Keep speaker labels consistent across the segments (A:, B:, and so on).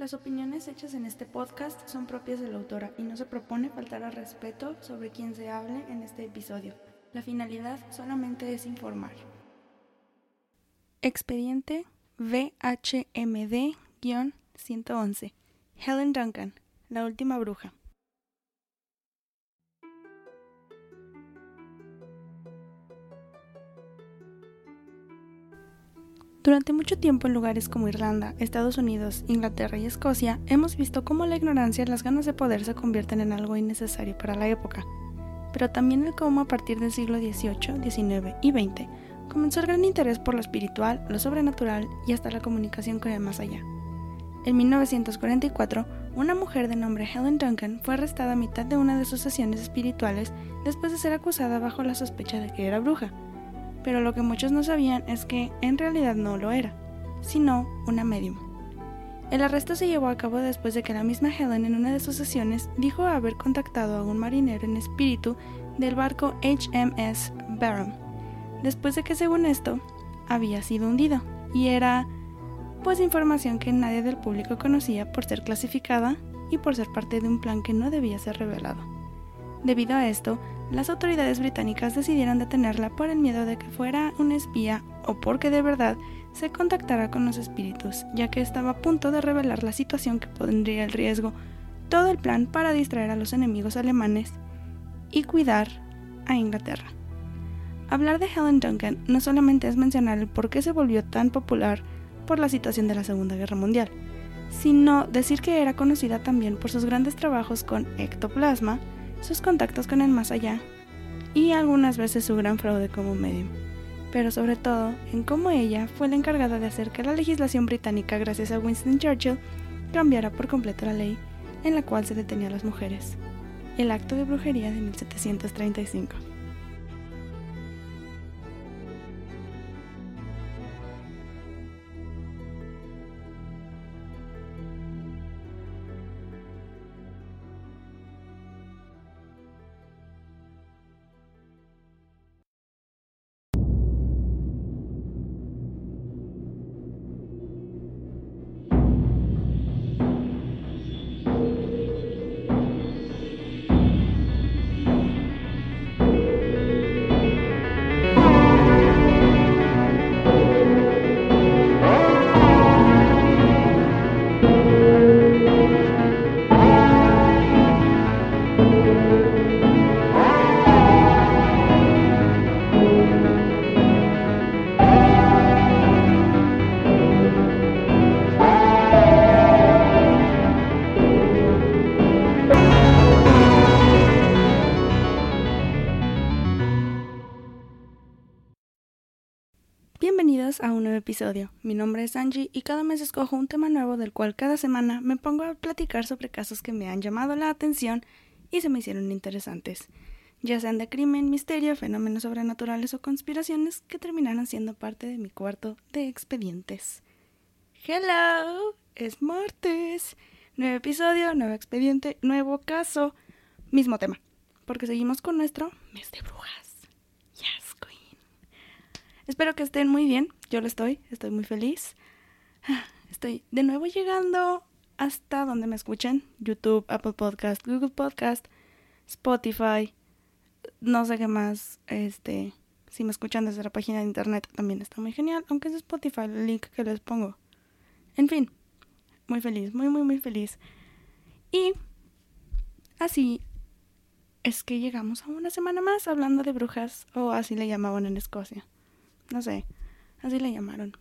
A: Las opiniones hechas en este podcast son propias de la autora y no se propone faltar al respeto sobre quien se hable en este episodio. La finalidad solamente es informar. Expediente VHMD-111. Helen Duncan, la última bruja. Durante mucho tiempo en lugares como Irlanda, Estados Unidos, Inglaterra y Escocia, hemos visto cómo la ignorancia y las ganas de poder se convierten en algo innecesario para la época, pero también el cómo a partir del siglo XVIII, XIX y XX comenzó el gran interés por lo espiritual, lo sobrenatural y hasta la comunicación con el más allá. En 1944, una mujer de nombre Helen Duncan fue arrestada a mitad de una de sus sesiones espirituales después de ser acusada bajo la sospecha de que era bruja pero lo que muchos no sabían es que en realidad no lo era, sino una medium. El arresto se llevó a cabo después de que la misma Helen en una de sus sesiones dijo haber contactado a un marinero en espíritu del barco HMS Barham, después de que según esto había sido hundido, y era pues información que nadie del público conocía por ser clasificada y por ser parte de un plan que no debía ser revelado. Debido a esto, las autoridades británicas decidieron detenerla por el miedo de que fuera una espía o porque de verdad se contactara con los espíritus, ya que estaba a punto de revelar la situación que pondría en riesgo todo el plan para distraer a los enemigos alemanes y cuidar a Inglaterra. Hablar de Helen Duncan no solamente es mencionar el por qué se volvió tan popular por la situación de la Segunda Guerra Mundial, sino decir que era conocida también por sus grandes trabajos con ectoplasma, sus contactos con el más allá y algunas veces su gran fraude como medium, pero sobre todo en cómo ella fue la encargada de hacer que la legislación británica, gracias a Winston Churchill, cambiara por completo la ley en la cual se detenía a las mujeres, el acto de brujería de 1735. Episodio. Mi nombre es Angie y cada mes escojo un tema nuevo del cual cada semana me pongo a platicar sobre casos que me han llamado la atención y se me hicieron interesantes, ya sean de crimen, misterio, fenómenos sobrenaturales o conspiraciones que terminarán siendo parte de mi cuarto de expedientes. Hello, es martes. Nuevo episodio, nuevo expediente, nuevo caso, mismo tema, porque seguimos con nuestro mes de brujas. Espero que estén muy bien. Yo lo estoy, estoy muy feliz. Estoy de nuevo llegando hasta donde me escuchen. YouTube, Apple Podcast, Google Podcast, Spotify. No sé qué más. Este, si me escuchan desde la página de internet también está muy genial. Aunque es Spotify el link que les pongo. En fin, muy feliz, muy, muy, muy feliz. Y así es que llegamos a una semana más hablando de brujas, o así le llamaban en Escocia. No sé, así le llamaron.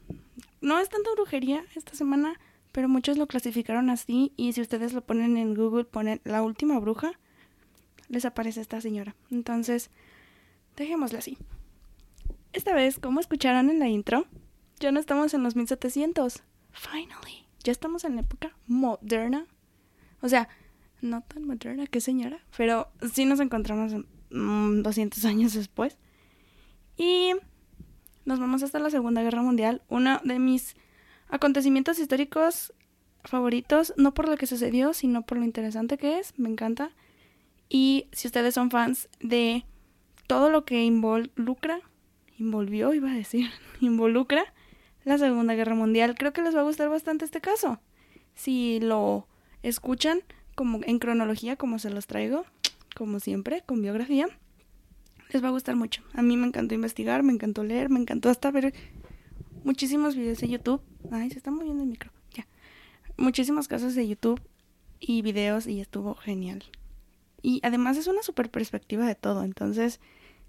A: No es tanta brujería esta semana, pero muchos lo clasificaron así y si ustedes lo ponen en Google, ponen la última bruja, les aparece esta señora. Entonces, dejémosla así. Esta vez, como escucharon en la intro, ya no estamos en los 1700. Finally. Ya estamos en la época moderna. O sea, no tan moderna que señora, pero sí nos encontramos 200 años después. Y nos vamos hasta la Segunda Guerra Mundial, uno de mis acontecimientos históricos favoritos, no por lo que sucedió, sino por lo interesante que es, me encanta. Y si ustedes son fans de todo lo que involucra, involvió, iba a decir, involucra la Segunda Guerra Mundial, creo que les va a gustar bastante este caso. si lo escuchan como en cronología, como se los traigo, como siempre, con biografía, les va a gustar mucho. A mí me encantó investigar, me encantó leer, me encantó hasta ver muchísimos videos de YouTube. Ay, se está moviendo el micro. Ya. Muchísimos casos de YouTube y videos y estuvo genial. Y además es una super perspectiva de todo. Entonces,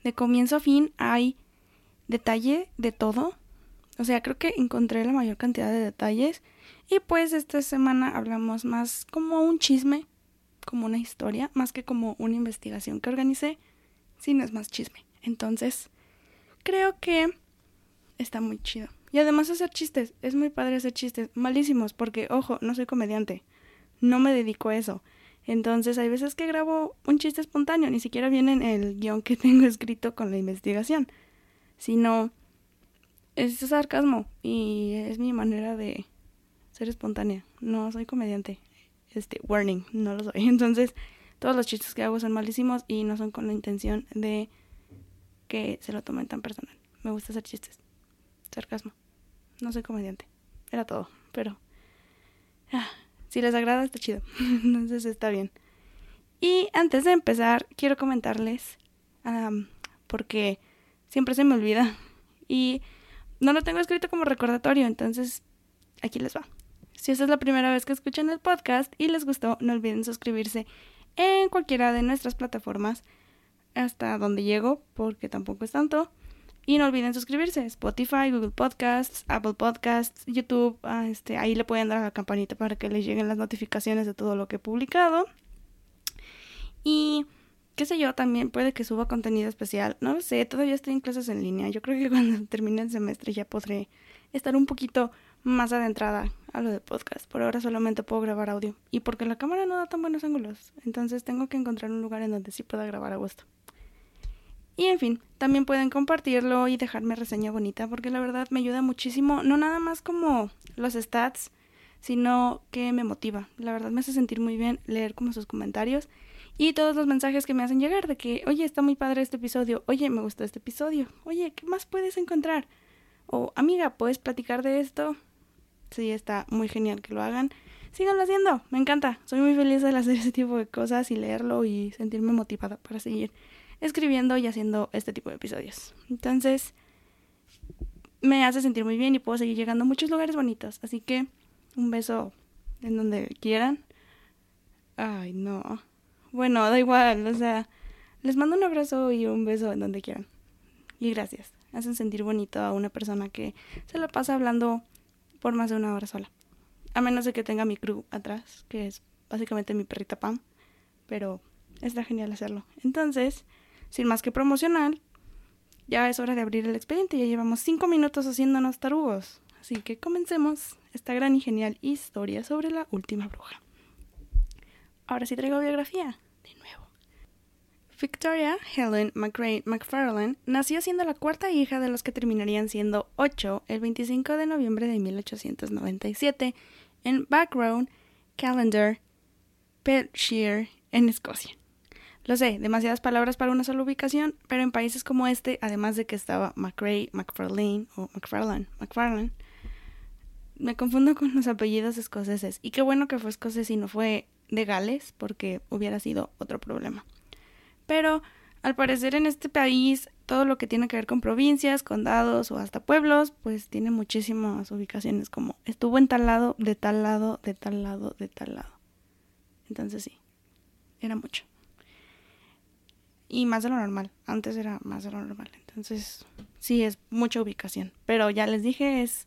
A: de comienzo a fin hay detalle de todo. O sea, creo que encontré la mayor cantidad de detalles. Y pues esta semana hablamos más como un chisme, como una historia, más que como una investigación que organicé. Si no es más chisme. Entonces, creo que está muy chido. Y además hacer chistes. Es muy padre hacer chistes. Malísimos, porque, ojo, no soy comediante. No me dedico a eso. Entonces hay veces que grabo un chiste espontáneo, ni siquiera viene en el guion que tengo escrito con la investigación, sino es sarcasmo y es mi manera de ser espontánea. No soy comediante. Este, warning, no lo soy. Entonces, todos los chistes que hago son malísimos y no son con la intención de que se lo tomen tan personal. Me gusta hacer chistes. Sarcasmo. No soy comediante. Era todo, pero... Ah, si les agrada, está chido. Entonces está bien. Y antes de empezar, quiero comentarles, porque siempre se me olvida. Y no lo tengo escrito como recordatorio, entonces aquí les va. Si esta es la primera vez que escuchan el podcast y les gustó, no olviden suscribirse en cualquiera de nuestras plataformas hasta donde llego, porque tampoco es tanto. Y no olviden suscribirse, Spotify, Google Podcasts, Apple Podcasts, YouTube, ah, este, ahí le pueden dar a la campanita para que les lleguen las notificaciones de todo lo que he publicado. Y qué sé yo, también puede que suba contenido especial. No lo sé, todavía estoy en clases en línea. Yo creo que cuando termine el semestre ya podré estar un poquito más adentrada a lo de podcast. Por ahora solamente puedo grabar audio. Y porque la cámara no da tan buenos ángulos. Entonces tengo que encontrar un lugar en donde sí pueda grabar a gusto. Y en fin, también pueden compartirlo y dejarme reseña bonita porque la verdad me ayuda muchísimo, no nada más como los stats, sino que me motiva. La verdad me hace sentir muy bien leer como sus comentarios y todos los mensajes que me hacen llegar de que, oye, está muy padre este episodio, oye, me gustó este episodio, oye, ¿qué más puedes encontrar? O, amiga, ¿puedes platicar de esto? Sí, está muy genial que lo hagan. Síganlo haciendo, me encanta. Soy muy feliz de hacer ese tipo de cosas y leerlo y sentirme motivada para seguir escribiendo y haciendo este tipo de episodios. Entonces, me hace sentir muy bien y puedo seguir llegando a muchos lugares bonitos. Así que un beso en donde quieran. Ay, no. Bueno, da igual, o sea, les mando un abrazo y un beso en donde quieran. Y gracias. Hacen sentir bonito a una persona que se la pasa hablando por más de una hora sola. A menos de que tenga mi crew atrás, que es básicamente mi perrita Pam. Pero está genial hacerlo. Entonces, sin más que promocional, ya es hora de abrir el expediente. Ya llevamos cinco minutos haciéndonos tarugos. Así que comencemos esta gran y genial historia sobre la última bruja. Ahora sí traigo biografía. De nuevo. Victoria Helen McRae McFarlane nació siendo la cuarta hija de los que terminarían siendo ocho el 25 de noviembre de 1897 en Backroad, Calendar, Perthshire, en Escocia. Lo sé, demasiadas palabras para una sola ubicación, pero en países como este, además de que estaba McRae, McFarlane o McFarlane, McFarlane, me confundo con los apellidos escoceses. Y qué bueno que fue escocés y no fue de Gales, porque hubiera sido otro problema. Pero al parecer en este país todo lo que tiene que ver con provincias, condados o hasta pueblos, pues tiene muchísimas ubicaciones como estuvo en tal lado, de tal lado, de tal lado, de tal lado. Entonces sí, era mucho y más de lo normal. Antes era más de lo normal. Entonces, sí, es mucha ubicación. Pero ya les dije, es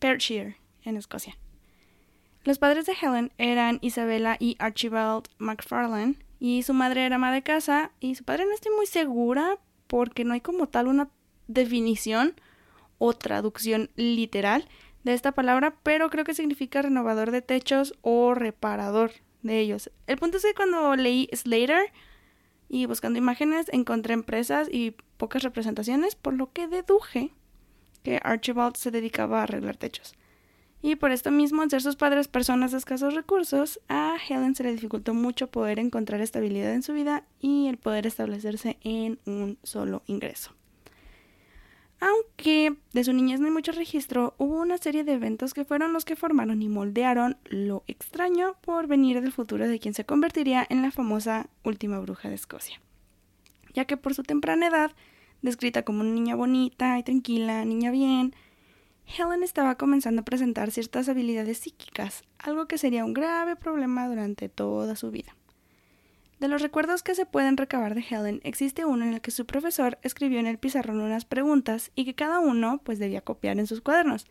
A: Perthshire, en Escocia. Los padres de Helen eran Isabella y Archibald McFarlane, y su madre era ama de casa, y su padre no estoy muy segura porque no hay como tal una definición o traducción literal de esta palabra, pero creo que significa renovador de techos o reparador de ellos. El punto es que cuando leí Slater, y buscando imágenes encontré empresas y pocas representaciones, por lo que deduje que Archibald se dedicaba a arreglar techos. Y por esto mismo, al ser sus padres personas de escasos recursos, a Helen se le dificultó mucho poder encontrar estabilidad en su vida y el poder establecerse en un solo ingreso. Aunque de su niñez no hay mucho registro, hubo una serie de eventos que fueron los que formaron y moldearon lo extraño por venir del futuro de quien se convertiría en la famosa última bruja de Escocia. Ya que por su temprana edad, descrita como una niña bonita y tranquila, niña bien, Helen estaba comenzando a presentar ciertas habilidades psíquicas, algo que sería un grave problema durante toda su vida. De los recuerdos que se pueden recabar de Helen, existe uno en el que su profesor escribió en el pizarrón unas preguntas y que cada uno pues debía copiar en sus cuadernos.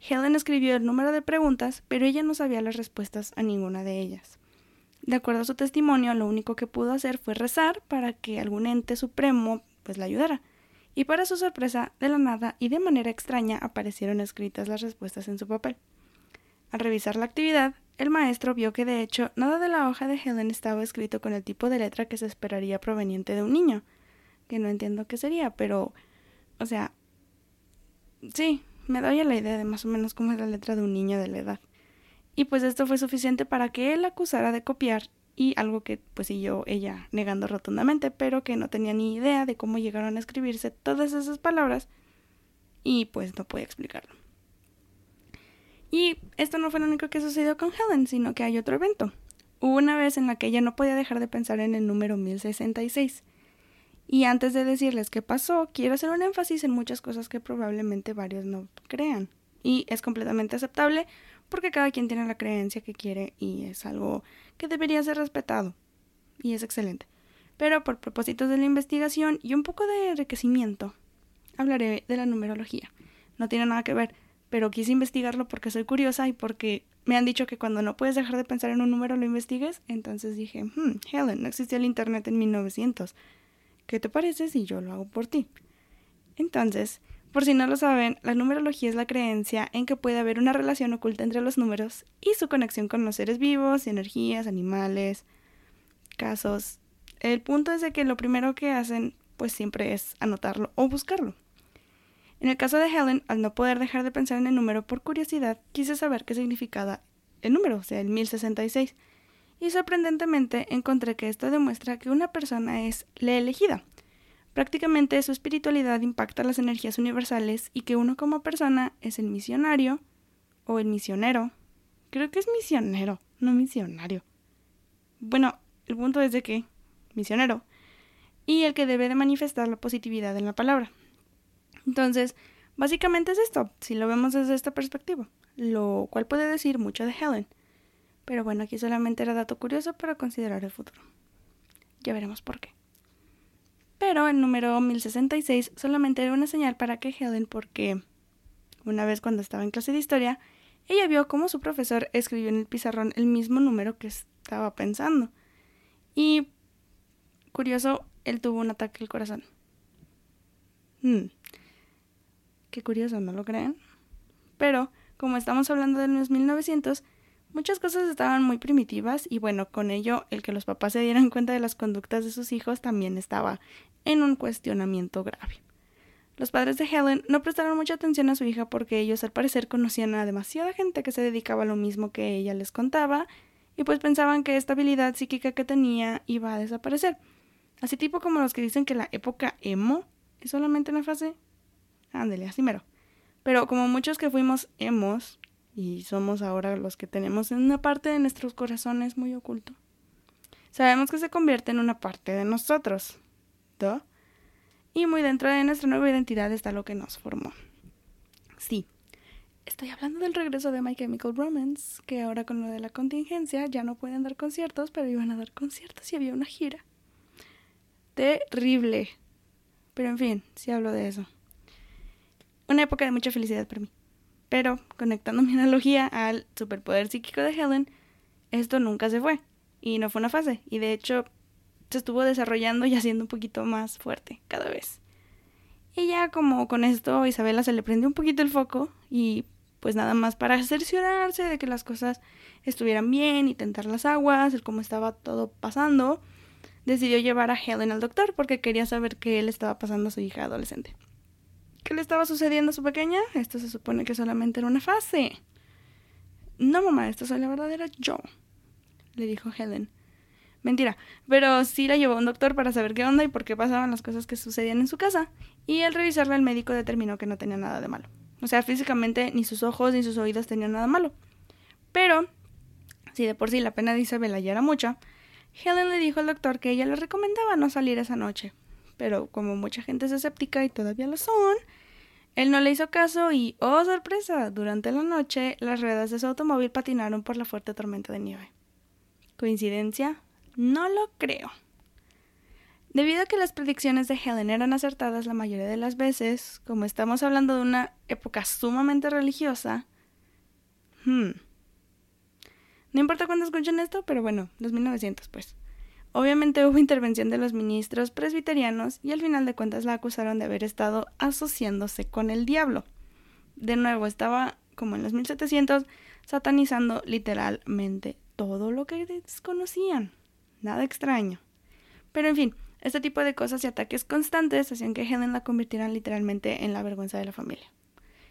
A: Helen escribió el número de preguntas, pero ella no sabía las respuestas a ninguna de ellas. De acuerdo a su testimonio, lo único que pudo hacer fue rezar para que algún ente supremo pues la ayudara. Y para su sorpresa, de la nada y de manera extraña aparecieron escritas las respuestas en su papel. Al revisar la actividad, el maestro vio que de hecho nada de la hoja de Helen estaba escrito con el tipo de letra que se esperaría proveniente de un niño, que no entiendo qué sería, pero, o sea, sí, me doy a la idea de más o menos cómo es la letra de un niño de la edad. Y pues esto fue suficiente para que él acusara de copiar y algo que pues siguió ella negando rotundamente, pero que no tenía ni idea de cómo llegaron a escribirse todas esas palabras y pues no puede explicarlo. Y esto no fue lo único que sucedió con Helen, sino que hay otro evento. Hubo una vez en la que ella no podía dejar de pensar en el número 1066. Y antes de decirles qué pasó, quiero hacer un énfasis en muchas cosas que probablemente varios no crean. Y es completamente aceptable porque cada quien tiene la creencia que quiere y es algo que debería ser respetado. Y es excelente. Pero por propósitos de la investigación y un poco de enriquecimiento, hablaré de la numerología. No tiene nada que ver pero quise investigarlo porque soy curiosa y porque me han dicho que cuando no puedes dejar de pensar en un número lo investigues. Entonces dije, hmm, Helen, no existía el Internet en 1900. ¿Qué te parece si yo lo hago por ti? Entonces, por si no lo saben, la numerología es la creencia en que puede haber una relación oculta entre los números y su conexión con los seres vivos, energías, animales, casos. El punto es de que lo primero que hacen pues siempre es anotarlo o buscarlo. En el caso de Helen, al no poder dejar de pensar en el número por curiosidad, quise saber qué significaba el número, o sea, el 1066. Y sorprendentemente encontré que esto demuestra que una persona es la elegida. Prácticamente su espiritualidad impacta las energías universales y que uno como persona es el misionario o el misionero. Creo que es misionero, no misionario. Bueno, el punto es de que misionero y el que debe de manifestar la positividad en la palabra. Entonces, básicamente es esto, si lo vemos desde esta perspectiva, lo cual puede decir mucho de Helen. Pero bueno, aquí solamente era dato curioso para considerar el futuro. Ya veremos por qué. Pero el número 1066 solamente era una señal para que Helen, porque una vez cuando estaba en clase de historia, ella vio cómo su profesor escribió en el pizarrón el mismo número que estaba pensando. Y, curioso, él tuvo un ataque al corazón. Hmm. Qué curioso, ¿no lo creen? Pero, como estamos hablando de los 1900, muchas cosas estaban muy primitivas y bueno, con ello el que los papás se dieran cuenta de las conductas de sus hijos también estaba en un cuestionamiento grave. Los padres de Helen no prestaron mucha atención a su hija porque ellos al parecer conocían a demasiada gente que se dedicaba a lo mismo que ella les contaba y pues pensaban que esta habilidad psíquica que tenía iba a desaparecer. Así tipo como los que dicen que la época emo es solamente una fase Ándele, así mero. Pero como muchos que fuimos hemos y somos ahora los que tenemos en una parte de nuestros corazones muy oculto, sabemos que se convierte en una parte de nosotros. ¿no? Y muy dentro de nuestra nueva identidad está lo que nos formó. Sí, estoy hablando del regreso de My Chemical Romance, que ahora con lo de la contingencia ya no pueden dar conciertos, pero iban a dar conciertos y había una gira. Terrible. Pero en fin, sí hablo de eso una época de mucha felicidad para mí. Pero, conectando mi analogía al superpoder psíquico de Helen, esto nunca se fue. Y no fue una fase. Y de hecho, se estuvo desarrollando y haciendo un poquito más fuerte cada vez. Y ya como con esto Isabela se le prendió un poquito el foco y pues nada más para cerciorarse de que las cosas estuvieran bien y tentar las aguas, el cómo estaba todo pasando, decidió llevar a Helen al doctor porque quería saber qué le estaba pasando a su hija adolescente. ¿Qué le estaba sucediendo a su pequeña? Esto se supone que solamente era una fase. No, mamá, esta soy la verdadera yo, le dijo Helen. Mentira, pero sí la llevó a un doctor para saber qué onda y por qué pasaban las cosas que sucedían en su casa, y al revisarla el médico determinó que no tenía nada de malo. O sea, físicamente ni sus ojos ni sus oídos tenían nada malo. Pero, si de por sí la pena de Isabela ya era mucha, Helen le dijo al doctor que ella le recomendaba no salir esa noche. Pero como mucha gente es escéptica y todavía lo son, él no le hizo caso y, oh sorpresa, durante la noche las ruedas de su automóvil patinaron por la fuerte tormenta de nieve. ¿Coincidencia? No lo creo. Debido a que las predicciones de Helen eran acertadas la mayoría de las veces, como estamos hablando de una época sumamente religiosa, hmm, no importa cuándo escuchen esto, pero bueno, los 1900 pues. Obviamente hubo intervención de los ministros presbiterianos y al final de cuentas la acusaron de haber estado asociándose con el diablo. De nuevo, estaba, como en los 1700, satanizando literalmente todo lo que desconocían. Nada extraño. Pero en fin, este tipo de cosas y ataques constantes hacían que Helen la convirtieran literalmente en la vergüenza de la familia.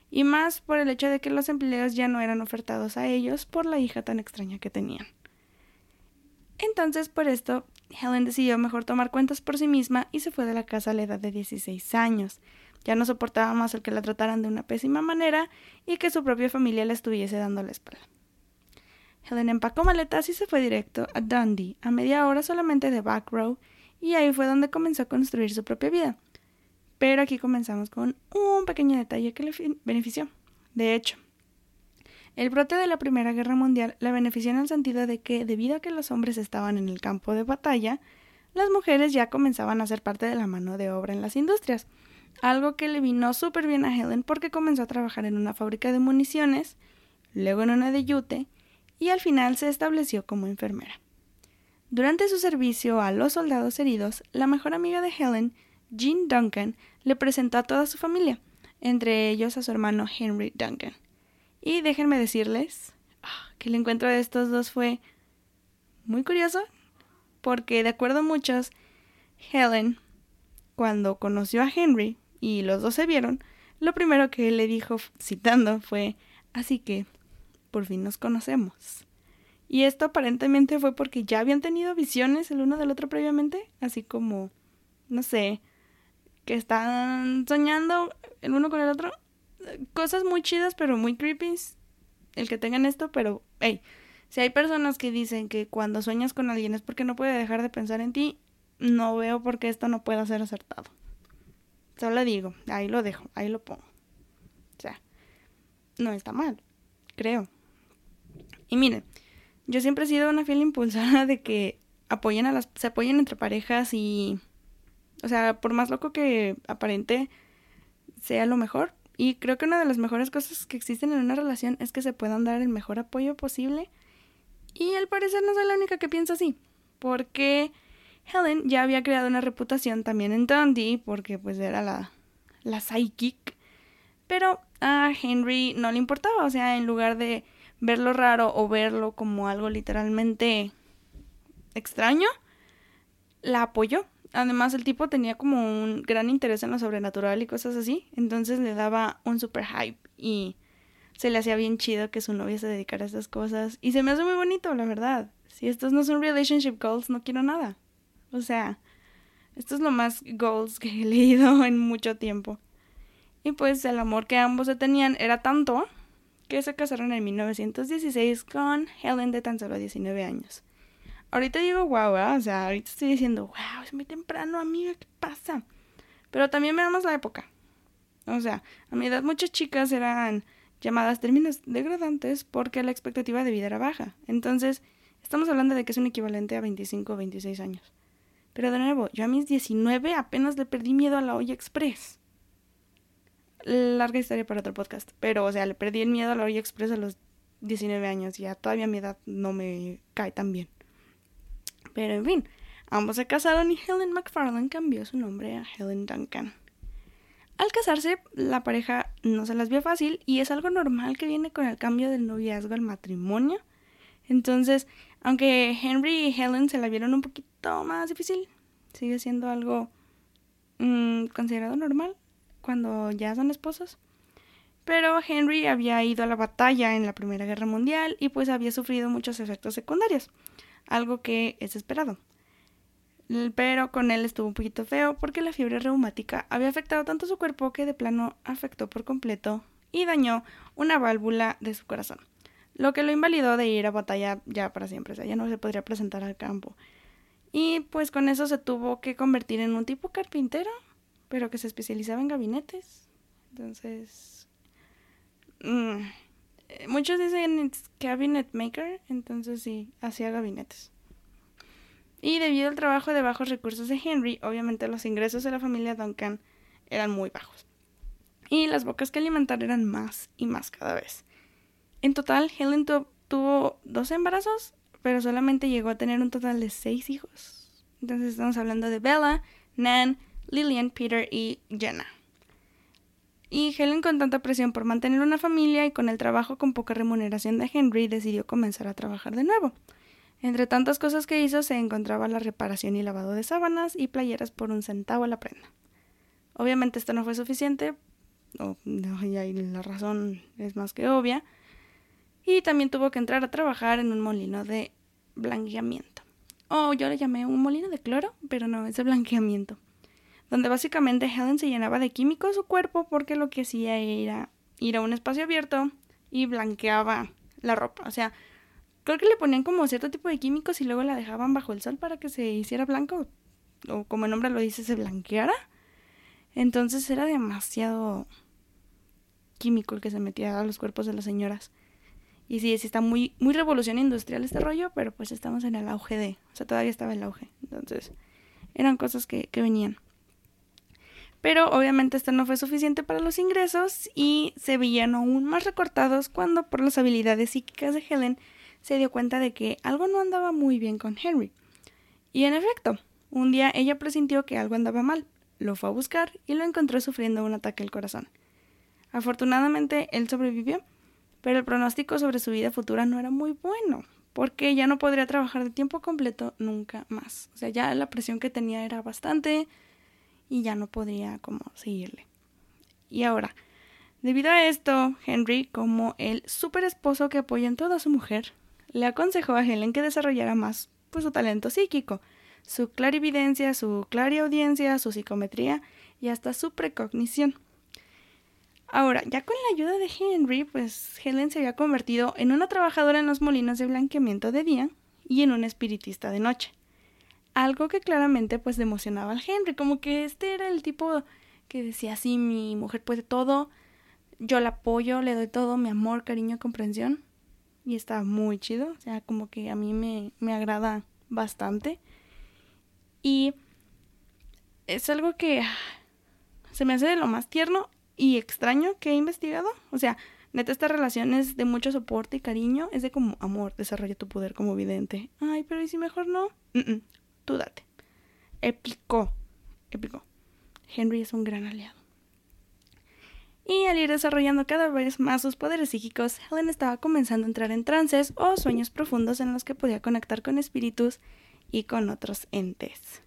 A: Y más por el hecho de que los empleos ya no eran ofertados a ellos por la hija tan extraña que tenían. Entonces, por esto, Helen decidió mejor tomar cuentas por sí misma y se fue de la casa a la edad de 16 años. Ya no soportaba más el que la trataran de una pésima manera y que su propia familia le estuviese dando la espalda. Helen empacó maletas y se fue directo a Dundee, a media hora solamente de Back Row, y ahí fue donde comenzó a construir su propia vida. Pero aquí comenzamos con un pequeño detalle que le benefició. De hecho, el brote de la Primera Guerra Mundial la benefició en el sentido de que, debido a que los hombres estaban en el campo de batalla, las mujeres ya comenzaban a ser parte de la mano de obra en las industrias, algo que le vino súper bien a Helen porque comenzó a trabajar en una fábrica de municiones, luego en una de yute, y al final se estableció como enfermera. Durante su servicio a los soldados heridos, la mejor amiga de Helen, Jean Duncan, le presentó a toda su familia, entre ellos a su hermano Henry Duncan. Y déjenme decirles ah, que el encuentro de estos dos fue muy curioso, porque de acuerdo a muchos, Helen, cuando conoció a Henry y los dos se vieron, lo primero que él le dijo, citando, fue, así que, por fin nos conocemos. Y esto aparentemente fue porque ya habían tenido visiones el uno del otro previamente, así como, no sé, que están soñando el uno con el otro. Cosas muy chidas, pero muy creepy. El que tengan esto, pero, hey, si hay personas que dicen que cuando sueñas con alguien es porque no puede dejar de pensar en ti, no veo por qué esto no pueda ser acertado. Solo digo, ahí lo dejo, ahí lo pongo. O sea, no está mal, creo. Y miren, yo siempre he sido una fiel impulsada de que apoyen a las, se apoyen entre parejas y, o sea, por más loco que aparente sea lo mejor. Y creo que una de las mejores cosas que existen en una relación es que se puedan dar el mejor apoyo posible. Y al parecer no soy la única que piensa así, porque Helen ya había creado una reputación también en Dundee, porque pues era la, la psychic. Pero a Henry no le importaba, o sea, en lugar de verlo raro o verlo como algo literalmente extraño, la apoyó. Además, el tipo tenía como un gran interés en lo sobrenatural y cosas así, entonces le daba un super hype y se le hacía bien chido que su novia se dedicara a estas cosas. Y se me hace muy bonito, la verdad. Si estos no son relationship goals, no quiero nada. O sea, esto es lo más goals que he leído en mucho tiempo. Y pues el amor que ambos se tenían era tanto que se casaron en 1916 con Helen de tan solo 19 años. Ahorita digo wow, o sea, ahorita estoy diciendo wow, es muy temprano, amiga, ¿qué pasa? Pero también veamos la época. O sea, a mi edad muchas chicas eran llamadas términos degradantes porque la expectativa de vida era baja. Entonces, estamos hablando de que es un equivalente a 25 o 26 años. Pero de nuevo, yo a mis 19 apenas le perdí miedo a la olla express larga historia para otro podcast. Pero, o sea, le perdí el miedo a la olla express a los 19 años. Y ya todavía mi edad no me cae tan bien. Pero, en fin, ambos se casaron y Helen McFarlane cambió su nombre a Helen Duncan. Al casarse, la pareja no se las vio fácil y es algo normal que viene con el cambio del noviazgo al matrimonio. Entonces, aunque Henry y Helen se la vieron un poquito más difícil, sigue siendo algo mm, considerado normal cuando ya son esposos. Pero Henry había ido a la batalla en la Primera Guerra Mundial y pues había sufrido muchos efectos secundarios. Algo que es esperado. Pero con él estuvo un poquito feo porque la fiebre reumática había afectado tanto su cuerpo que de plano afectó por completo y dañó una válvula de su corazón, lo que lo invalidó de ir a batalla ya para siempre, o sea, ya no se podría presentar al campo. Y pues con eso se tuvo que convertir en un tipo carpintero, pero que se especializaba en gabinetes. Entonces, mm, muchos dicen cabinet maker, entonces sí, hacía gabinetes. Y debido al trabajo de bajos recursos de Henry, obviamente los ingresos de la familia Duncan eran muy bajos. Y las bocas que alimentar eran más y más cada vez. En total, Helen tuvo dos embarazos, pero solamente llegó a tener un total de seis hijos. Entonces estamos hablando de Bella, Nan, Lillian, Peter y Jenna. Y Helen, con tanta presión por mantener una familia y con el trabajo con poca remuneración de Henry, decidió comenzar a trabajar de nuevo. Entre tantas cosas que hizo se encontraba la reparación y lavado de sábanas y playeras por un centavo a la prenda. Obviamente esto no fue suficiente, y ahí la razón es más que obvia, y también tuvo que entrar a trabajar en un molino de blanqueamiento. Oh, yo le llamé un molino de cloro, pero no, es de blanqueamiento. Donde básicamente Helen se llenaba de químicos su cuerpo porque lo que hacía era ir a un espacio abierto y blanqueaba la ropa. O sea, Creo que le ponían como cierto tipo de químicos y luego la dejaban bajo el sol para que se hiciera blanco. O como el nombre lo dice, se blanqueara. Entonces era demasiado químico el que se metía a los cuerpos de las señoras. Y sí, sí está muy, muy revolución industrial este rollo, pero pues estamos en el auge de. O sea, todavía estaba el auge. Entonces, eran cosas que, que venían. Pero obviamente esto no fue suficiente para los ingresos y se veían aún más recortados cuando por las habilidades psíquicas de Helen se dio cuenta de que algo no andaba muy bien con Henry. Y en efecto, un día ella presintió que algo andaba mal, lo fue a buscar y lo encontró sufriendo un ataque al corazón. Afortunadamente él sobrevivió, pero el pronóstico sobre su vida futura no era muy bueno, porque ya no podría trabajar de tiempo completo nunca más. O sea, ya la presión que tenía era bastante y ya no podría como seguirle. Y ahora, debido a esto, Henry, como el super esposo que apoya en toda a su mujer, le aconsejó a Helen que desarrollara más pues, su talento psíquico, su clarividencia, su clariaudiencia, su psicometría y hasta su precognición. Ahora, ya con la ayuda de Henry, pues Helen se había convertido en una trabajadora en los molinos de blanqueamiento de día y en un espiritista de noche. Algo que claramente pues emocionaba al Henry, como que este era el tipo que decía, sí, mi mujer puede todo, yo la apoyo, le doy todo, mi amor, cariño, comprensión y está muy chido, o sea, como que a mí me, me agrada bastante. Y es algo que se me hace de lo más tierno y extraño que he investigado. O sea, neta, esta relación es de mucho soporte y cariño. Es de como, amor, desarrolla tu poder como vidente. Ay, pero ¿y si mejor no? Tú date. Épico. Épico. Henry es un gran aliado. Y al ir desarrollando cada vez más sus poderes psíquicos, Helen estaba comenzando a entrar en trances o sueños profundos en los que podía conectar con espíritus y con otros entes.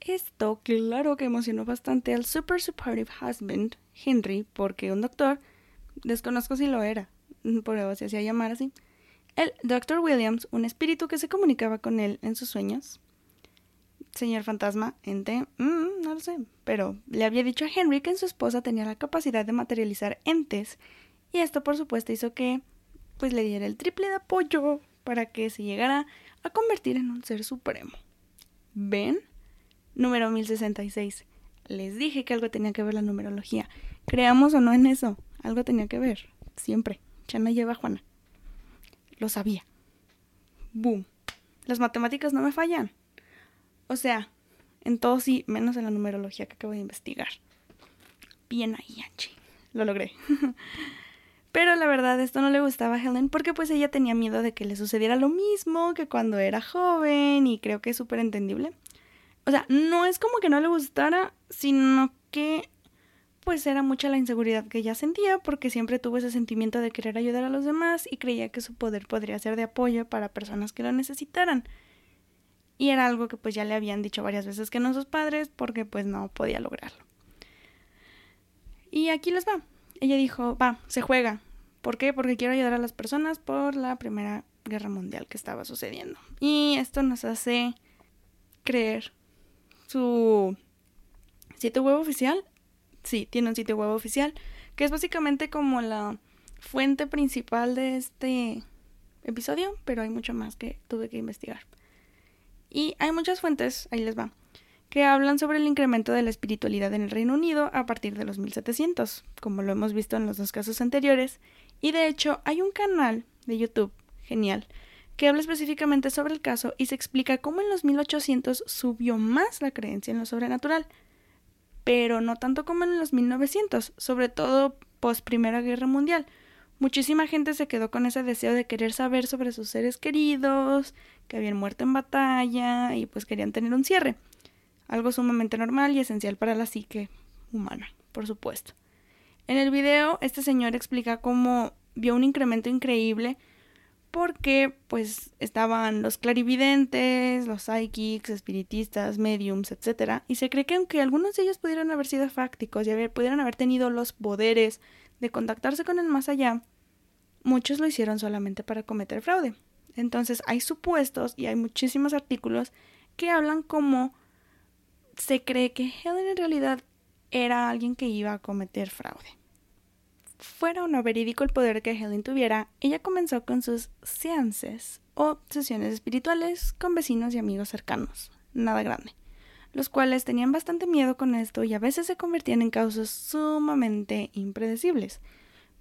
A: Esto, claro que emocionó bastante al super supportive husband, Henry, porque un doctor, desconozco si lo era, pero se hacía llamar así, el Dr. Williams, un espíritu que se comunicaba con él en sus sueños, señor fantasma, ente, mm, no lo sé, pero le había dicho a Henry que su esposa tenía la capacidad de materializar entes, y esto por supuesto hizo que pues le diera el triple de apoyo para que se llegara a convertir en un ser supremo. ¿Ven? Número 1066. Les dije que algo tenía que ver la numerología. Creamos o no en eso, algo tenía que ver. Siempre. Chana lleva Juana. Lo sabía. Boom. Las matemáticas no me fallan. O sea, en todo sí, menos en la numerología que acabo de investigar. Bien ahí, Angie. Lo logré. Pero la verdad, esto no le gustaba a Helen porque pues ella tenía miedo de que le sucediera lo mismo que cuando era joven y creo que es súper entendible. O sea, no es como que no le gustara, sino que pues era mucha la inseguridad que ella sentía porque siempre tuvo ese sentimiento de querer ayudar a los demás y creía que su poder podría ser de apoyo para personas que lo necesitaran. Y era algo que pues ya le habían dicho varias veces que no sus padres porque pues no podía lograrlo. Y aquí les va. Ella dijo, va, se juega. ¿Por qué? Porque quiero ayudar a las personas por la primera Guerra Mundial que estaba sucediendo. Y esto nos hace creer su sitio web oficial. Sí, tiene un sitio web oficial, que es básicamente como la fuente principal de este episodio, pero hay mucho más que tuve que investigar. Y hay muchas fuentes, ahí les va, que hablan sobre el incremento de la espiritualidad en el Reino Unido a partir de los 1700, como lo hemos visto en los dos casos anteriores. Y de hecho, hay un canal de YouTube, genial, que habla específicamente sobre el caso y se explica cómo en los 1800 subió más la creencia en lo sobrenatural, pero no tanto como en los 1900, sobre todo post Primera Guerra Mundial, Muchísima gente se quedó con ese deseo de querer saber sobre sus seres queridos, que habían muerto en batalla y pues querían tener un cierre. Algo sumamente normal y esencial para la psique humana, por supuesto. En el video, este señor explica cómo vio un incremento increíble porque pues estaban los clarividentes, los psychics, espiritistas, mediums, etc. Y se cree que aunque algunos de ellos pudieran haber sido fácticos y haber, pudieran haber tenido los poderes de contactarse con el más allá, muchos lo hicieron solamente para cometer fraude. Entonces hay supuestos y hay muchísimos artículos que hablan como se cree que Helen en realidad era alguien que iba a cometer fraude. Fuera o no verídico el poder que Helen tuviera, ella comenzó con sus seances o sesiones espirituales con vecinos y amigos cercanos, nada grande, los cuales tenían bastante miedo con esto y a veces se convertían en causas sumamente impredecibles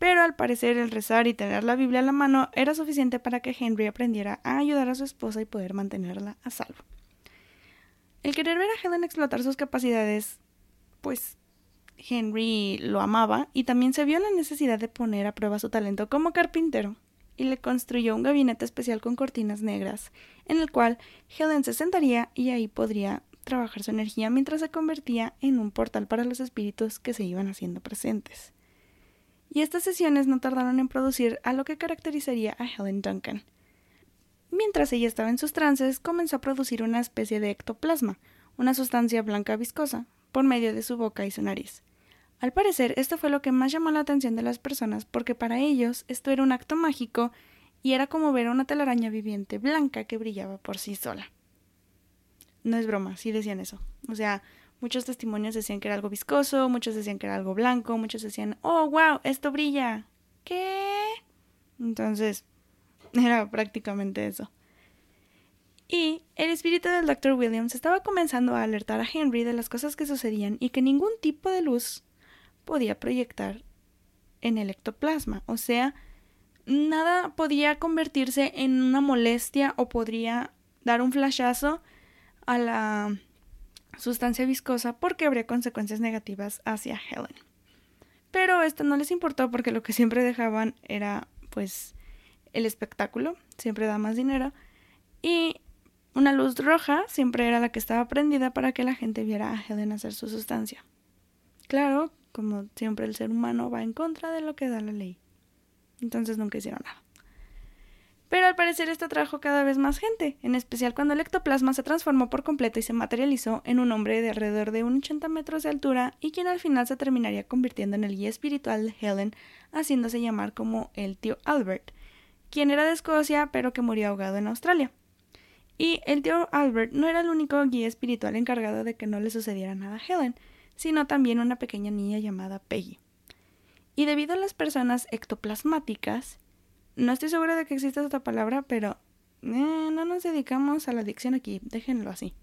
A: pero al parecer el rezar y tener la Biblia a la mano era suficiente para que Henry aprendiera a ayudar a su esposa y poder mantenerla a salvo. El querer ver a Helen explotar sus capacidades, pues Henry lo amaba y también se vio la necesidad de poner a prueba su talento como carpintero y le construyó un gabinete especial con cortinas negras, en el cual Helen se sentaría y ahí podría trabajar su energía mientras se convertía en un portal para los espíritus que se iban haciendo presentes y estas sesiones no tardaron en producir a lo que caracterizaría a Helen Duncan. Mientras ella estaba en sus trances, comenzó a producir una especie de ectoplasma, una sustancia blanca viscosa, por medio de su boca y su nariz. Al parecer, esto fue lo que más llamó la atención de las personas, porque para ellos esto era un acto mágico y era como ver una telaraña viviente blanca que brillaba por sí sola. No es broma, sí decían eso. O sea, Muchos testimonios decían que era algo viscoso, muchos decían que era algo blanco, muchos decían, oh, wow, esto brilla. ¿Qué? Entonces, era prácticamente eso. Y el espíritu del Dr. Williams estaba comenzando a alertar a Henry de las cosas que sucedían y que ningún tipo de luz podía proyectar en el ectoplasma. O sea, nada podía convertirse en una molestia o podría dar un flashazo a la sustancia viscosa porque habría consecuencias negativas hacia Helen. Pero esto no les importó porque lo que siempre dejaban era pues el espectáculo, siempre da más dinero, y una luz roja siempre era la que estaba prendida para que la gente viera a Helen hacer su sustancia. Claro, como siempre el ser humano va en contra de lo que da la ley. Entonces nunca hicieron nada. Pero al parecer esto atrajo cada vez más gente, en especial cuando el ectoplasma se transformó por completo y se materializó en un hombre de alrededor de un 80 metros de altura y quien al final se terminaría convirtiendo en el guía espiritual de Helen, haciéndose llamar como el tío Albert, quien era de Escocia pero que murió ahogado en Australia. Y el tío Albert no era el único guía espiritual encargado de que no le sucediera nada a Helen, sino también una pequeña niña llamada Peggy. Y debido a las personas ectoplasmáticas, no estoy segura de que exista esta palabra, pero eh, no nos dedicamos a la adicción aquí, déjenlo así.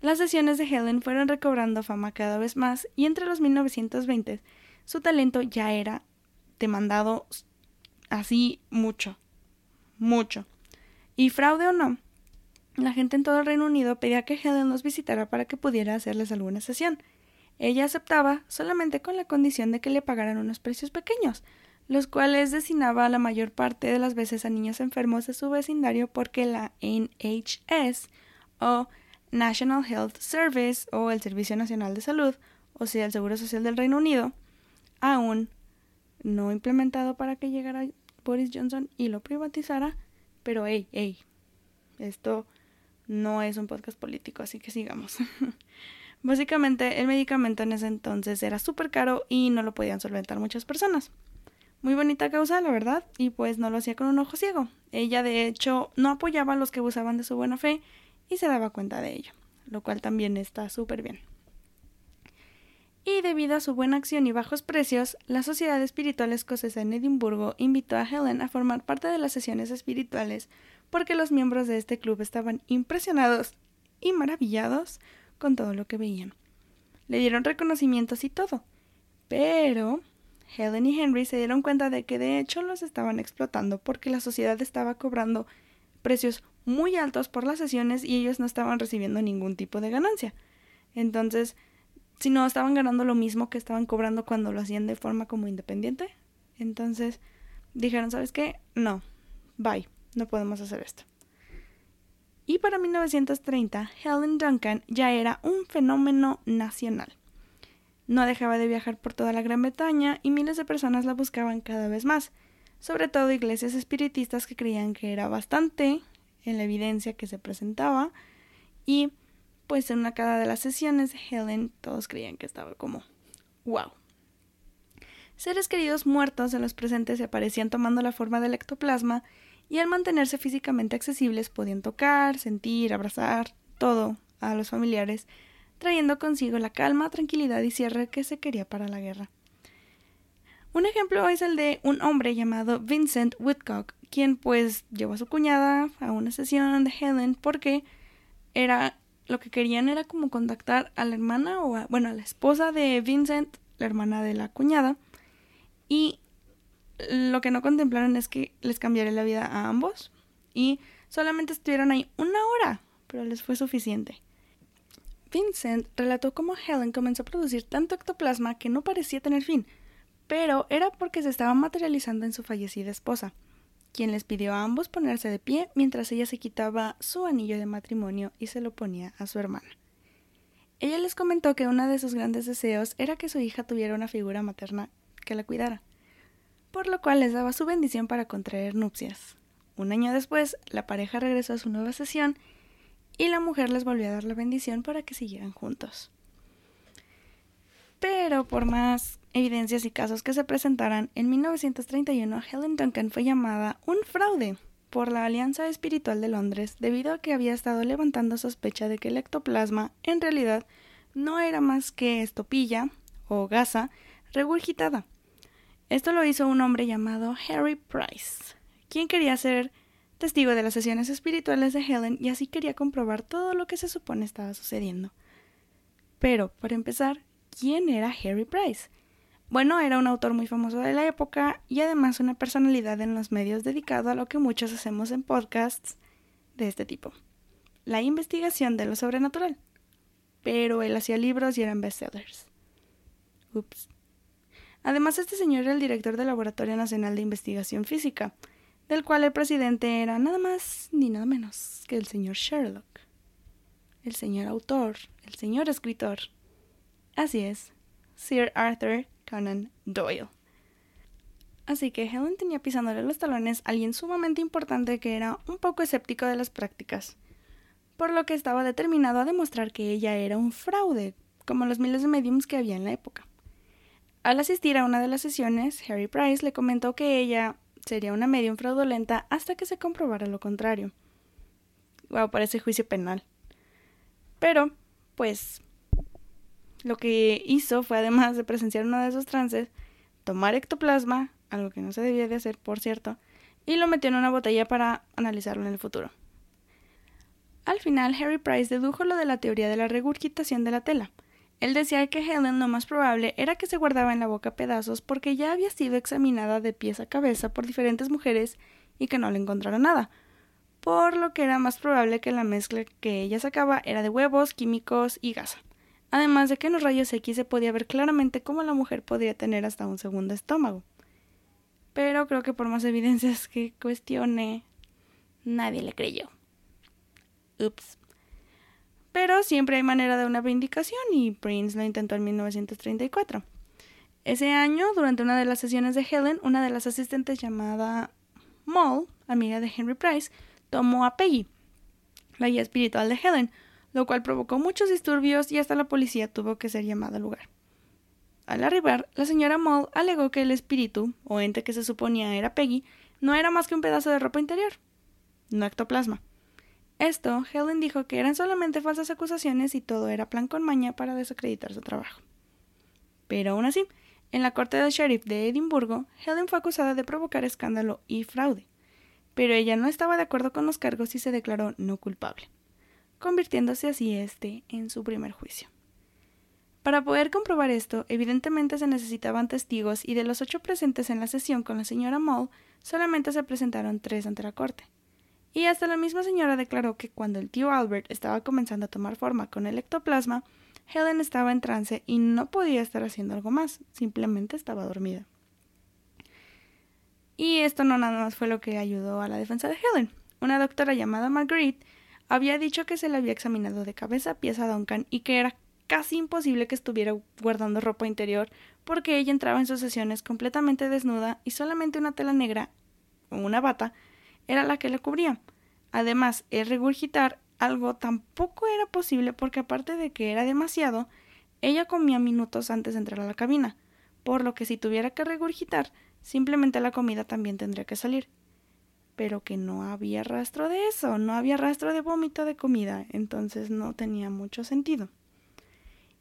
A: Las sesiones de Helen fueron recobrando fama cada vez más y entre los 1920 su talento ya era demandado así mucho, mucho. Y fraude o no, la gente en todo el Reino Unido pedía que Helen los visitara para que pudiera hacerles alguna sesión. Ella aceptaba solamente con la condición de que le pagaran unos precios pequeños, los cuales destinaba la mayor parte de las veces a niños enfermos de su vecindario porque la NHS o National Health Service o el Servicio Nacional de Salud, o sea, el Seguro Social del Reino Unido, aún no implementado para que llegara Boris Johnson y lo privatizara, pero hey, hey, esto no es un podcast político, así que sigamos. Básicamente, el medicamento en ese entonces era súper caro y no lo podían solventar muchas personas. Muy bonita causa, la verdad, y pues no lo hacía con un ojo ciego. Ella de hecho no apoyaba a los que abusaban de su buena fe y se daba cuenta de ello, lo cual también está súper bien. Y debido a su buena acción y bajos precios, la Sociedad Espiritual Escocesa en Edimburgo invitó a Helen a formar parte de las sesiones espirituales porque los miembros de este club estaban impresionados y maravillados con todo lo que veían. Le dieron reconocimientos y todo. Pero Helen y Henry se dieron cuenta de que de hecho los estaban explotando porque la sociedad estaba cobrando precios muy altos por las sesiones y ellos no estaban recibiendo ningún tipo de ganancia. Entonces, si no estaban ganando lo mismo que estaban cobrando cuando lo hacían de forma como independiente, entonces dijeron, ¿sabes qué? No, bye, no podemos hacer esto. Y para 1930, Helen Duncan ya era un fenómeno nacional. No dejaba de viajar por toda la Gran Bretaña y miles de personas la buscaban cada vez más, sobre todo iglesias espiritistas que creían que era bastante en la evidencia que se presentaba y pues en una cada de las sesiones Helen todos creían que estaba como wow. Seres queridos muertos en los presentes se aparecían tomando la forma del ectoplasma y al mantenerse físicamente accesibles podían tocar, sentir, abrazar, todo a los familiares trayendo consigo la calma, tranquilidad y cierre que se quería para la guerra. Un ejemplo es el de un hombre llamado Vincent Whitcock, quien pues llevó a su cuñada a una sesión de Helen porque era lo que querían era como contactar a la hermana o a, bueno, a la esposa de Vincent, la hermana de la cuñada, y lo que no contemplaron es que les cambiaría la vida a ambos y solamente estuvieron ahí una hora, pero les fue suficiente. Vincent relató cómo Helen comenzó a producir tanto ectoplasma que no parecía tener fin, pero era porque se estaba materializando en su fallecida esposa, quien les pidió a ambos ponerse de pie mientras ella se quitaba su anillo de matrimonio y se lo ponía a su hermana. Ella les comentó que uno de sus grandes deseos era que su hija tuviera una figura materna que la cuidara, por lo cual les daba su bendición para contraer nupcias. Un año después, la pareja regresó a su nueva sesión y la mujer les volvió a dar la bendición para que siguieran juntos. Pero por más evidencias y casos que se presentaran, en 1931 Helen Duncan fue llamada un fraude por la Alianza Espiritual de Londres debido a que había estado levantando sospecha de que el ectoplasma en realidad no era más que estopilla o gasa regurgitada. Esto lo hizo un hombre llamado Harry Price, quien quería ser testigo de las sesiones espirituales de Helen y así quería comprobar todo lo que se supone estaba sucediendo. Pero, para empezar, ¿quién era Harry Price? Bueno, era un autor muy famoso de la época y además una personalidad en los medios dedicado a lo que muchos hacemos en podcasts de este tipo, la investigación de lo sobrenatural. Pero él hacía libros y eran bestsellers. Ups. Además, este señor era el director del Laboratorio Nacional de Investigación Física, del cual el presidente era nada más ni nada menos que el señor Sherlock, el señor autor, el señor escritor. Así es, Sir Arthur Conan Doyle. Así que Helen tenía pisándole los talones a alguien sumamente importante que era un poco escéptico de las prácticas, por lo que estaba determinado a demostrar que ella era un fraude, como los miles de mediums que había en la época. Al asistir a una de las sesiones, Harry Price le comentó que ella sería una medium fraudulenta hasta que se comprobara lo contrario. Wow, parece juicio penal. Pero, pues, lo que hizo fue, además de presenciar uno de esos trances, tomar ectoplasma, algo que no se debía de hacer, por cierto, y lo metió en una botella para analizarlo en el futuro. Al final, Harry Price dedujo lo de la teoría de la regurgitación de la tela, él decía que Helen lo más probable era que se guardaba en la boca pedazos porque ya había sido examinada de pies a cabeza por diferentes mujeres y que no le encontraron nada, por lo que era más probable que la mezcla que ella sacaba era de huevos, químicos y gasa. Además de que en los rayos X se podía ver claramente cómo la mujer podría tener hasta un segundo estómago. Pero creo que por más evidencias que cuestione, nadie le creyó. Ups. Pero siempre hay manera de una vindicación y Prince lo intentó en 1934. Ese año, durante una de las sesiones de Helen, una de las asistentes llamada Moll, amiga de Henry Price, tomó a Peggy, la guía espiritual de Helen, lo cual provocó muchos disturbios y hasta la policía tuvo que ser llamada al lugar. Al arribar, la señora Moll alegó que el espíritu, o ente que se suponía era Peggy, no era más que un pedazo de ropa interior, no ectoplasma. Esto, Helen dijo que eran solamente falsas acusaciones y todo era plan con maña para desacreditar su trabajo. Pero aún así, en la corte del sheriff de Edimburgo, Helen fue acusada de provocar escándalo y fraude, pero ella no estaba de acuerdo con los cargos y se declaró no culpable, convirtiéndose así este en su primer juicio. Para poder comprobar esto, evidentemente se necesitaban testigos y de los ocho presentes en la sesión con la señora Moll, solamente se presentaron tres ante la corte. Y hasta la misma señora declaró que cuando el tío Albert estaba comenzando a tomar forma con el ectoplasma, Helen estaba en trance y no podía estar haciendo algo más, simplemente estaba dormida. Y esto no nada más fue lo que ayudó a la defensa de Helen. Una doctora llamada Marguerite había dicho que se le había examinado de cabeza a pies a Duncan y que era casi imposible que estuviera guardando ropa interior porque ella entraba en sus sesiones completamente desnuda y solamente una tela negra o una bata era la que la cubría. Además, el regurgitar algo tampoco era posible porque aparte de que era demasiado, ella comía minutos antes de entrar a la cabina, por lo que si tuviera que regurgitar, simplemente la comida también tendría que salir. Pero que no había rastro de eso, no había rastro de vómito de comida, entonces no tenía mucho sentido.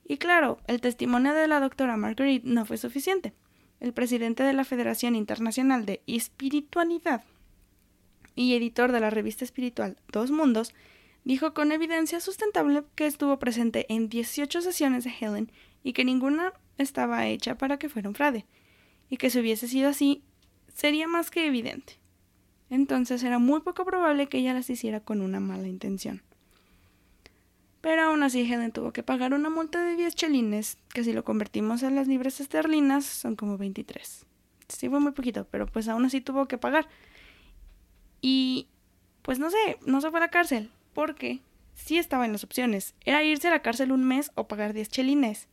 A: Y claro, el testimonio de la doctora Marguerite no fue suficiente. El presidente de la Federación Internacional de Espiritualidad y editor de la revista espiritual Dos Mundos dijo con evidencia sustentable que estuvo presente en 18 sesiones de Helen y que ninguna estaba hecha para que fuera un fraude, y que si hubiese sido así, sería más que evidente. Entonces era muy poco probable que ella las hiciera con una mala intención. Pero aún así Helen tuvo que pagar una multa de 10 chelines, que si lo convertimos en las libras esterlinas son como 23. Sí fue muy poquito, pero pues aún así tuvo que pagar. Y pues no sé, no se fue a la cárcel, porque sí estaba en las opciones. Era irse a la cárcel un mes o pagar 10 chelines.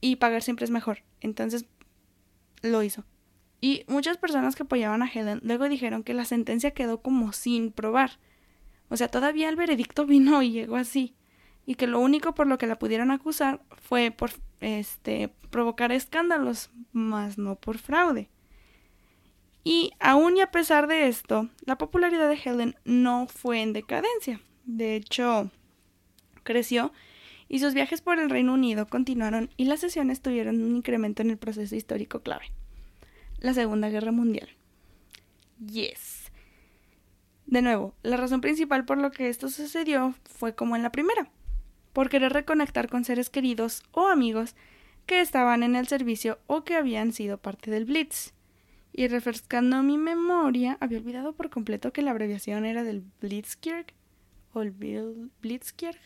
A: Y pagar siempre es mejor. Entonces lo hizo. Y muchas personas que apoyaban a Helen luego dijeron que la sentencia quedó como sin probar. O sea, todavía el veredicto vino y llegó así. Y que lo único por lo que la pudieron acusar fue por este provocar escándalos, más no por fraude. Y aún y a pesar de esto, la popularidad de Helen no fue en decadencia. De hecho, creció y sus viajes por el Reino Unido continuaron y las sesiones tuvieron un incremento en el proceso histórico clave. La Segunda Guerra Mundial. Yes. De nuevo, la razón principal por lo que esto sucedió fue como en la primera, por querer reconectar con seres queridos o amigos que estaban en el servicio o que habían sido parte del Blitz. Y refrescando mi memoria, había olvidado por completo que la abreviación era del Blitzkrieg o el Blitzkrieg.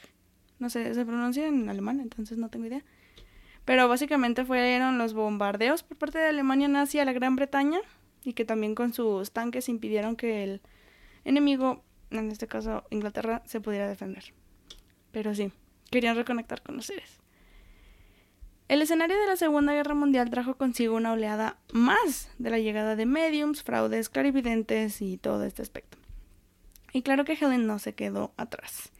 A: No sé, se pronuncia en alemán, entonces no tengo idea. Pero básicamente fueron los bombardeos por parte de Alemania nazi a la Gran Bretaña y que también con sus tanques impidieron que el enemigo, en este caso Inglaterra, se pudiera defender. Pero sí, querían reconectar con los seres. El escenario de la Segunda Guerra Mundial trajo consigo una oleada más de la llegada de mediums, fraudes, clarividentes y todo este aspecto. Y claro que Helen no se quedó atrás.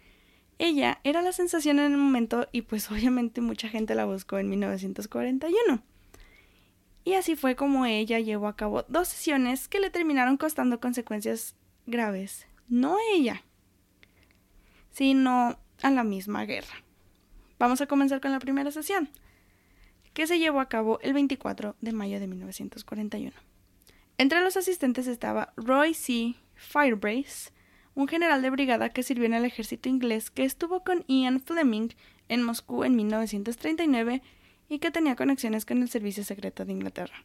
A: Ella era la sensación en el momento y pues obviamente mucha gente la buscó en 1941. Y así fue como ella llevó a cabo dos sesiones que le terminaron costando consecuencias graves. No a ella, sino a la misma guerra. Vamos a comenzar con la primera sesión que se llevó a cabo el 24 de mayo de 1941. Entre los asistentes estaba Roy C. Firebrace, un general de brigada que sirvió en el ejército inglés que estuvo con Ian Fleming en Moscú en 1939 y que tenía conexiones con el Servicio Secreto de Inglaterra.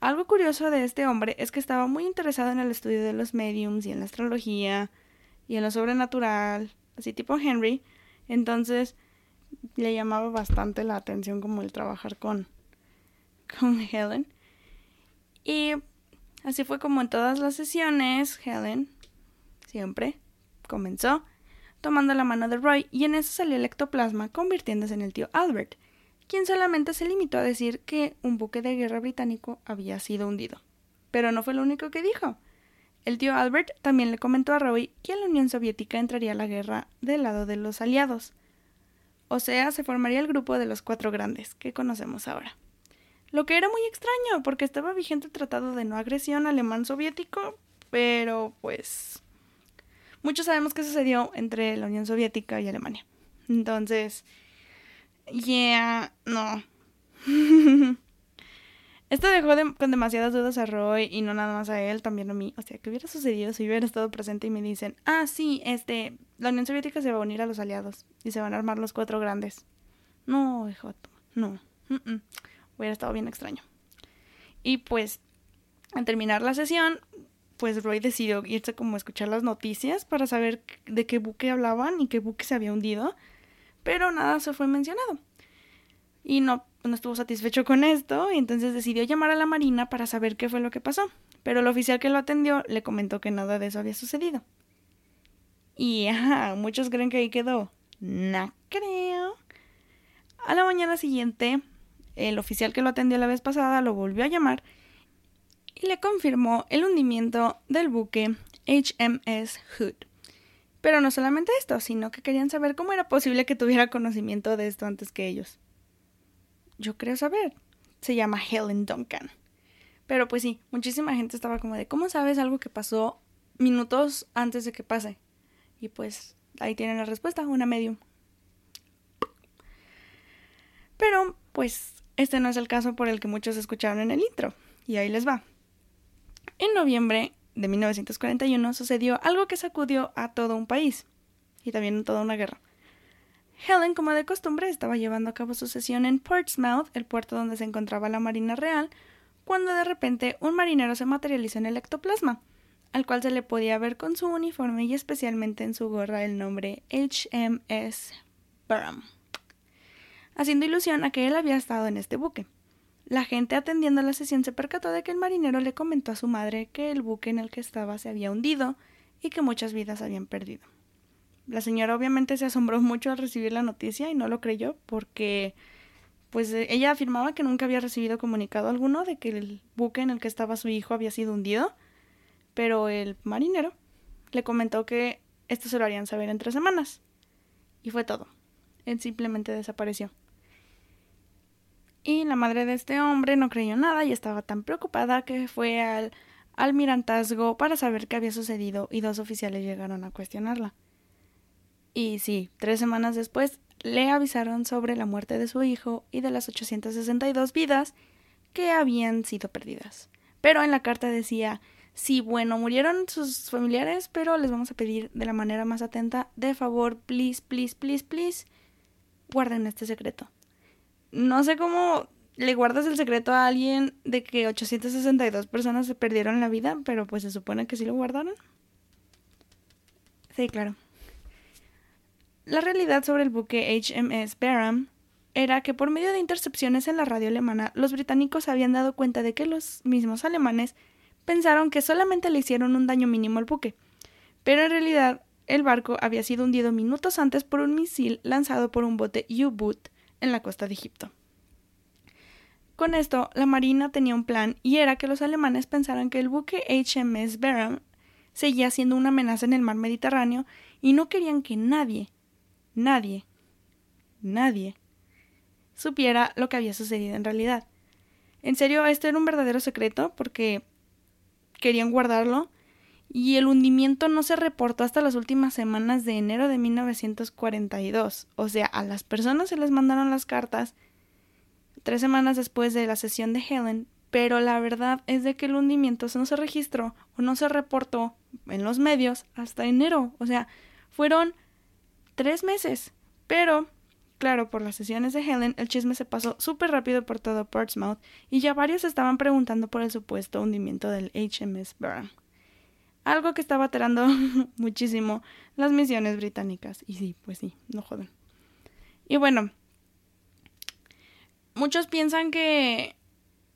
A: Algo curioso de este hombre es que estaba muy interesado en el estudio de los mediums y en la astrología y en lo sobrenatural, así tipo Henry, entonces le llamaba bastante la atención como el trabajar con, con Helen. Y así fue como en todas las sesiones, Helen siempre comenzó tomando la mano de Roy y en eso salió el ectoplasma convirtiéndose en el tío Albert, quien solamente se limitó a decir que un buque de guerra británico había sido hundido. Pero no fue lo único que dijo. El tío Albert también le comentó a Roy que la Unión Soviética entraría a la guerra del lado de los aliados, O sea, se formaría el grupo de los cuatro grandes que conocemos ahora. Lo que era muy extraño, porque estaba vigente el tratado de no agresión alemán soviético, pero pues muchos sabemos qué sucedió entre la Unión Soviética y Alemania. Entonces, yeah, no. Esto dejó con demasiadas dudas a Roy y no nada más a él, también a mí. O sea, ¿qué hubiera sucedido si hubiera estado presente y me dicen, ah, sí, este, la Unión Soviética se va a unir a los aliados y se van a armar los cuatro grandes? No, hijo, no. Hubiera estado bien extraño. Y pues, al terminar la sesión, pues Roy decidió irse como a escuchar las noticias para saber de qué buque hablaban y qué buque se había hundido, pero nada se fue mencionado. Y no no estuvo satisfecho con esto y entonces decidió llamar a la Marina para saber qué fue lo que pasó. Pero el oficial que lo atendió le comentó que nada de eso había sucedido. Y ajá, muchos creen que ahí quedó. No creo. A la mañana siguiente, el oficial que lo atendió la vez pasada lo volvió a llamar y le confirmó el hundimiento del buque HMS Hood. Pero no solamente esto, sino que querían saber cómo era posible que tuviera conocimiento de esto antes que ellos yo creo saber. Se llama Helen Duncan. Pero pues sí, muchísima gente estaba como de, ¿cómo sabes algo que pasó minutos antes de que pase? Y pues ahí tienen la respuesta, una medium. Pero pues este no es el caso por el que muchos escucharon en el intro. Y ahí les va. En noviembre de 1941 sucedió algo que sacudió a todo un país y también toda una guerra. Helen, como de costumbre, estaba llevando a cabo su sesión en Portsmouth, el puerto donde se encontraba la Marina Real, cuando de repente un marinero se materializó en el ectoplasma, al cual se le podía ver con su uniforme y especialmente en su gorra el nombre HMS Burham, haciendo ilusión a que él había estado en este buque. La gente atendiendo la sesión se percató de que el marinero le comentó a su madre que el buque en el que estaba se había hundido y que muchas vidas habían perdido. La señora obviamente se asombró mucho al recibir la noticia y no lo creyó porque pues eh, ella afirmaba que nunca había recibido comunicado alguno de que el buque en el que estaba su hijo había sido hundido, pero el marinero le comentó que esto se lo harían saber en tres semanas. Y fue todo. Él simplemente desapareció. Y la madre de este hombre no creyó nada y estaba tan preocupada que fue al almirantazgo para saber qué había sucedido y dos oficiales llegaron a cuestionarla. Y sí, tres semanas después le avisaron sobre la muerte de su hijo y de las 862 vidas que habían sido perdidas. Pero en la carta decía, sí, bueno, murieron sus familiares, pero les vamos a pedir de la manera más atenta, de favor, please, please, please, please, guarden este secreto. No sé cómo le guardas el secreto a alguien de que 862 personas se perdieron la vida, pero pues se supone que sí lo guardaron. Sí, claro. La realidad sobre el buque HMS Barham era que por medio de intercepciones en la radio alemana, los británicos habían dado cuenta de que los mismos alemanes pensaron que solamente le hicieron un daño mínimo al buque, pero en realidad el barco había sido hundido minutos antes por un misil lanzado por un bote U-Boot en la costa de Egipto. Con esto, la Marina tenía un plan y era que los alemanes pensaran que el buque HMS Barham seguía siendo una amenaza en el mar Mediterráneo y no querían que nadie, nadie, nadie supiera lo que había sucedido en realidad. En serio, esto era un verdadero secreto porque querían guardarlo y el hundimiento no se reportó hasta las últimas semanas de enero de 1942. O sea, a las personas se les mandaron las cartas tres semanas después de la sesión de Helen, pero la verdad es de que el hundimiento no se registró o no se reportó en los medios hasta enero. O sea, fueron tres meses. Pero, claro, por las sesiones de Helen, el chisme se pasó súper rápido por todo Portsmouth y ya varios estaban preguntando por el supuesto hundimiento del HMS Burn. Algo que estaba alterando muchísimo las misiones británicas. Y sí, pues sí, no joden. Y bueno, muchos piensan que.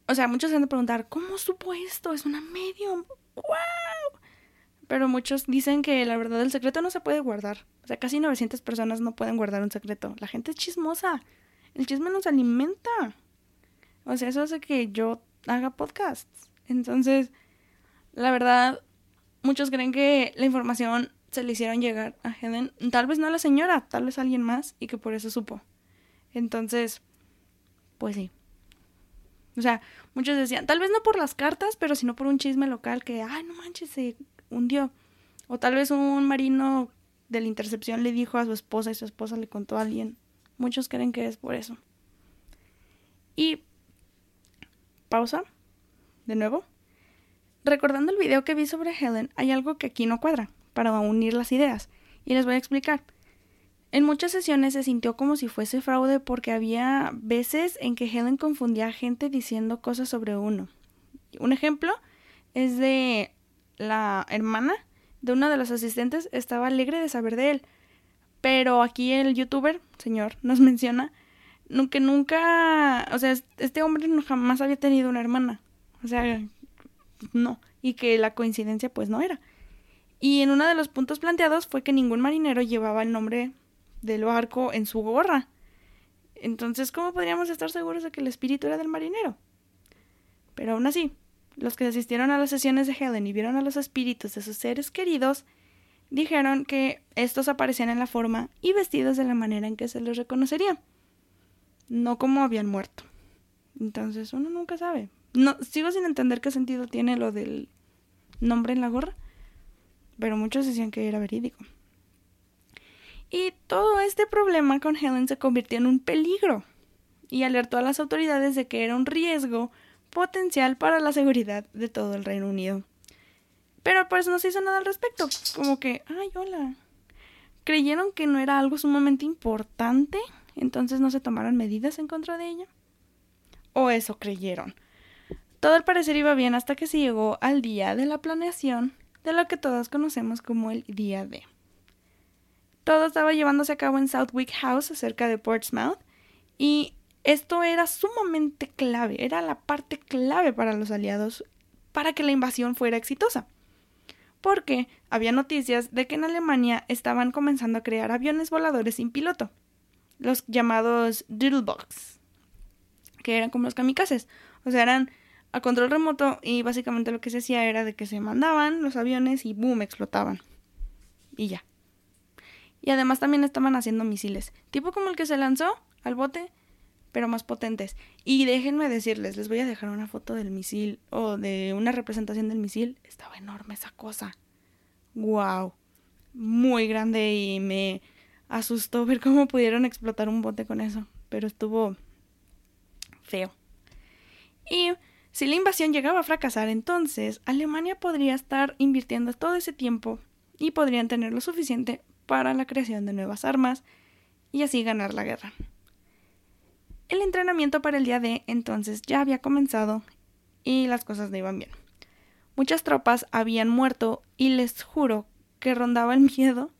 A: O sea, muchos se han de preguntar, ¿cómo supo esto? Es una medium. ¡Wow! Pero muchos dicen que la verdad el secreto no se puede guardar. O sea, casi 900 personas no pueden guardar un secreto. La gente es chismosa. El chisme nos alimenta. O sea, eso hace que yo haga podcasts. Entonces, la verdad, muchos creen que la información se le hicieron llegar a Helen, tal vez no a la señora, tal vez a alguien más, y que por eso supo. Entonces, pues sí. O sea, muchos decían, tal vez no por las cartas, pero sino por un chisme local que, ay, no manches, hundió. O tal vez un marino de la intercepción le dijo a su esposa y su esposa le contó a alguien. Muchos creen que es por eso. Y pausa, de nuevo. Recordando el video que vi sobre Helen, hay algo que aquí no cuadra, para unir las ideas, y les voy a explicar. En muchas sesiones se sintió como si fuese fraude porque había veces en que Helen confundía a gente diciendo cosas sobre uno. Un ejemplo es de la hermana de una de las asistentes estaba alegre de saber de él. Pero aquí el youtuber, señor, nos menciona que nunca, o sea, este hombre jamás había tenido una hermana. O sea, no. Y que la coincidencia pues no era. Y en uno de los puntos planteados fue que ningún marinero llevaba el nombre del barco en su gorra. Entonces, ¿cómo podríamos estar seguros de que el espíritu era del marinero? Pero aún así, los que asistieron a las sesiones de Helen y vieron a los espíritus de sus seres queridos, dijeron que estos aparecían en la forma y vestidos de la manera en que se les reconocería, no como habían muerto. Entonces uno nunca sabe. No, sigo sin entender qué sentido tiene lo del nombre en la gorra, pero muchos decían que era verídico. Y todo este problema con Helen se convirtió en un peligro y alertó a las autoridades de que era un riesgo potencial para la seguridad de todo el Reino Unido. Pero pues no se hizo nada al respecto. Como que, ay, hola. Creyeron que no era algo sumamente importante, entonces no se tomaron medidas en contra de ella. O eso creyeron. Todo al parecer iba bien hasta que se llegó al día de la planeación de lo que todos conocemos como el día D. Todo estaba llevándose a cabo en Southwick House, cerca de Portsmouth, y esto era sumamente clave, era la parte clave para los aliados para que la invasión fuera exitosa. Porque había noticias de que en Alemania estaban comenzando a crear aviones voladores sin piloto, los llamados Doodlebox, que eran como los kamikazes, o sea, eran a control remoto y básicamente lo que se hacía era de que se mandaban los aviones y boom, explotaban. Y ya. Y además también estaban haciendo misiles, tipo como el que se lanzó al bote, pero más potentes. Y déjenme decirles, les voy a dejar una foto del misil o de una representación del misil. Estaba enorme esa cosa. Wow. Muy grande y me asustó ver cómo pudieron explotar un bote con eso, pero estuvo feo. Y si la invasión llegaba a fracasar, entonces Alemania podría estar invirtiendo todo ese tiempo y podrían tener lo suficiente para la creación de nuevas armas y así ganar la guerra. El entrenamiento para el día D entonces ya había comenzado y las cosas no iban bien. Muchas tropas habían muerto y les juro que rondaba el miedo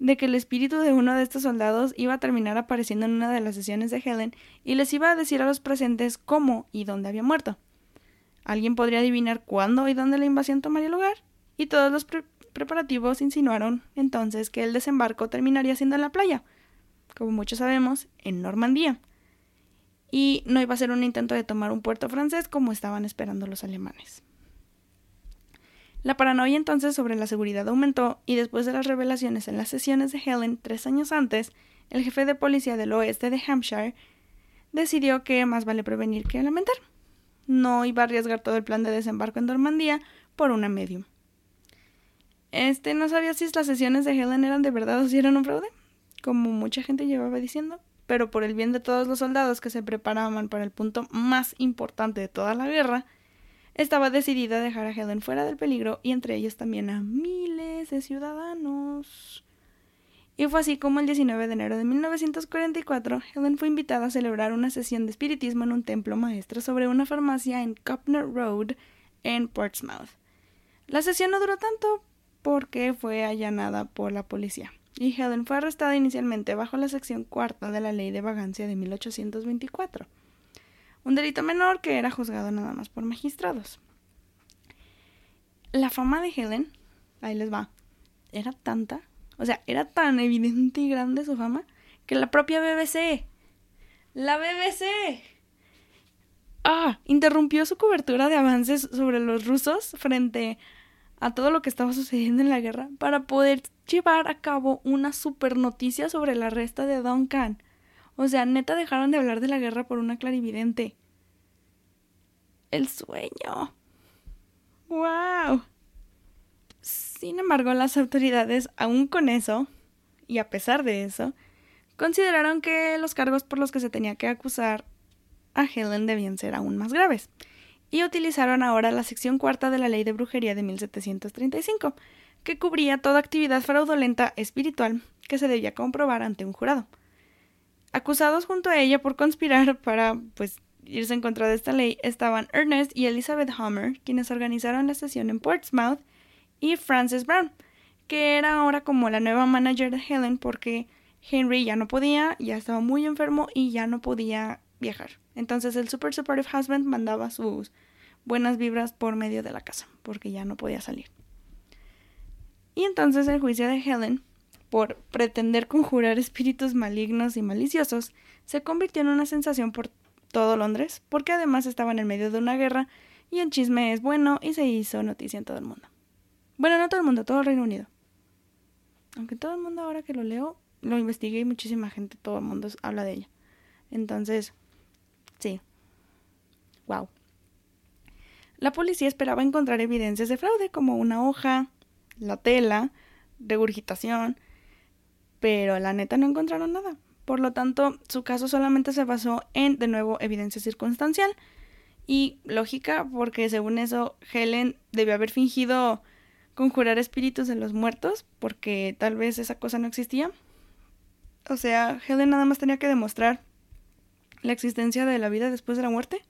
A: de que el espíritu de uno de estos soldados iba a terminar apareciendo en una de las sesiones de Helen y les iba a decir a los presentes cómo y dónde había muerto. Alguien podría adivinar cuándo y dónde la invasión tomaría lugar, y todos los preparativos insinuaron entonces que el desembarco terminaría siendo en la playa, como muchos sabemos, en Normandía y no iba a ser un intento de tomar un puerto francés como estaban esperando los alemanes. La paranoia entonces sobre la seguridad aumentó y después de las revelaciones en las sesiones de Helen tres años antes, el jefe de policía del oeste de Hampshire decidió que más vale prevenir que lamentar. No iba a arriesgar todo el plan de desembarco en Normandía por una medium. Este no sabía si las sesiones de Helen eran de verdad o si eran un fraude, como mucha gente llevaba diciendo, pero por el bien de todos los soldados que se preparaban para el punto más importante de toda la guerra, estaba decidida a dejar a Helen fuera del peligro y entre ellos también a miles de ciudadanos. Y fue así como el 19 de enero de 1944 Helen fue invitada a celebrar una sesión de espiritismo en un templo maestro sobre una farmacia en Copner Road en Portsmouth. La sesión no duró tanto porque fue allanada por la policía y Helen fue arrestada inicialmente bajo la sección cuarta de la Ley de Vagancia de 1824, un delito menor que era juzgado nada más por magistrados. La fama de Helen, ahí les va, era tanta, o sea, era tan evidente y grande su fama, que la propia BBC, la BBC, ah, interrumpió su cobertura de avances sobre los rusos frente a todo lo que estaba sucediendo en la guerra para poder llevar a cabo una super noticia sobre la resta de Duncan. O sea, neta dejaron de hablar de la guerra por una clarividente. El sueño. ¡Wow! Sin embargo, las autoridades, aún con eso, y a pesar de eso, consideraron que los cargos por los que se tenía que acusar a Helen debían ser aún más graves, y utilizaron ahora la sección cuarta de la Ley de Brujería de 1735, que cubría toda actividad fraudulenta espiritual que se debía comprobar ante un jurado. Acusados junto a ella por conspirar para, pues, irse en contra de esta ley estaban Ernest y Elizabeth Homer, quienes organizaron la sesión en Portsmouth, y Frances Brown, que era ahora como la nueva manager de Helen porque Henry ya no podía, ya estaba muy enfermo y ya no podía viajar. Entonces el Super Supportive Husband mandaba sus buenas vibras por medio de la casa, porque ya no podía salir. Y entonces el juicio de Helen, por pretender conjurar espíritus malignos y maliciosos, se convirtió en una sensación por todo Londres, porque además estaba en el medio de una guerra y el chisme es bueno y se hizo noticia en todo el mundo. Bueno, no todo el mundo, todo el Reino Unido. Aunque todo el mundo ahora que lo leo, lo investigué y muchísima gente, todo el mundo habla de ella. Entonces, sí. Wow. La policía esperaba encontrar evidencias de fraude como una hoja, la tela, regurgitación, pero la neta no encontraron nada. Por lo tanto, su caso solamente se basó en, de nuevo, evidencia circunstancial y lógica, porque según eso, Helen debió haber fingido conjurar espíritus de los muertos, porque tal vez esa cosa no existía. O sea, Helen nada más tenía que demostrar la existencia de la vida después de la muerte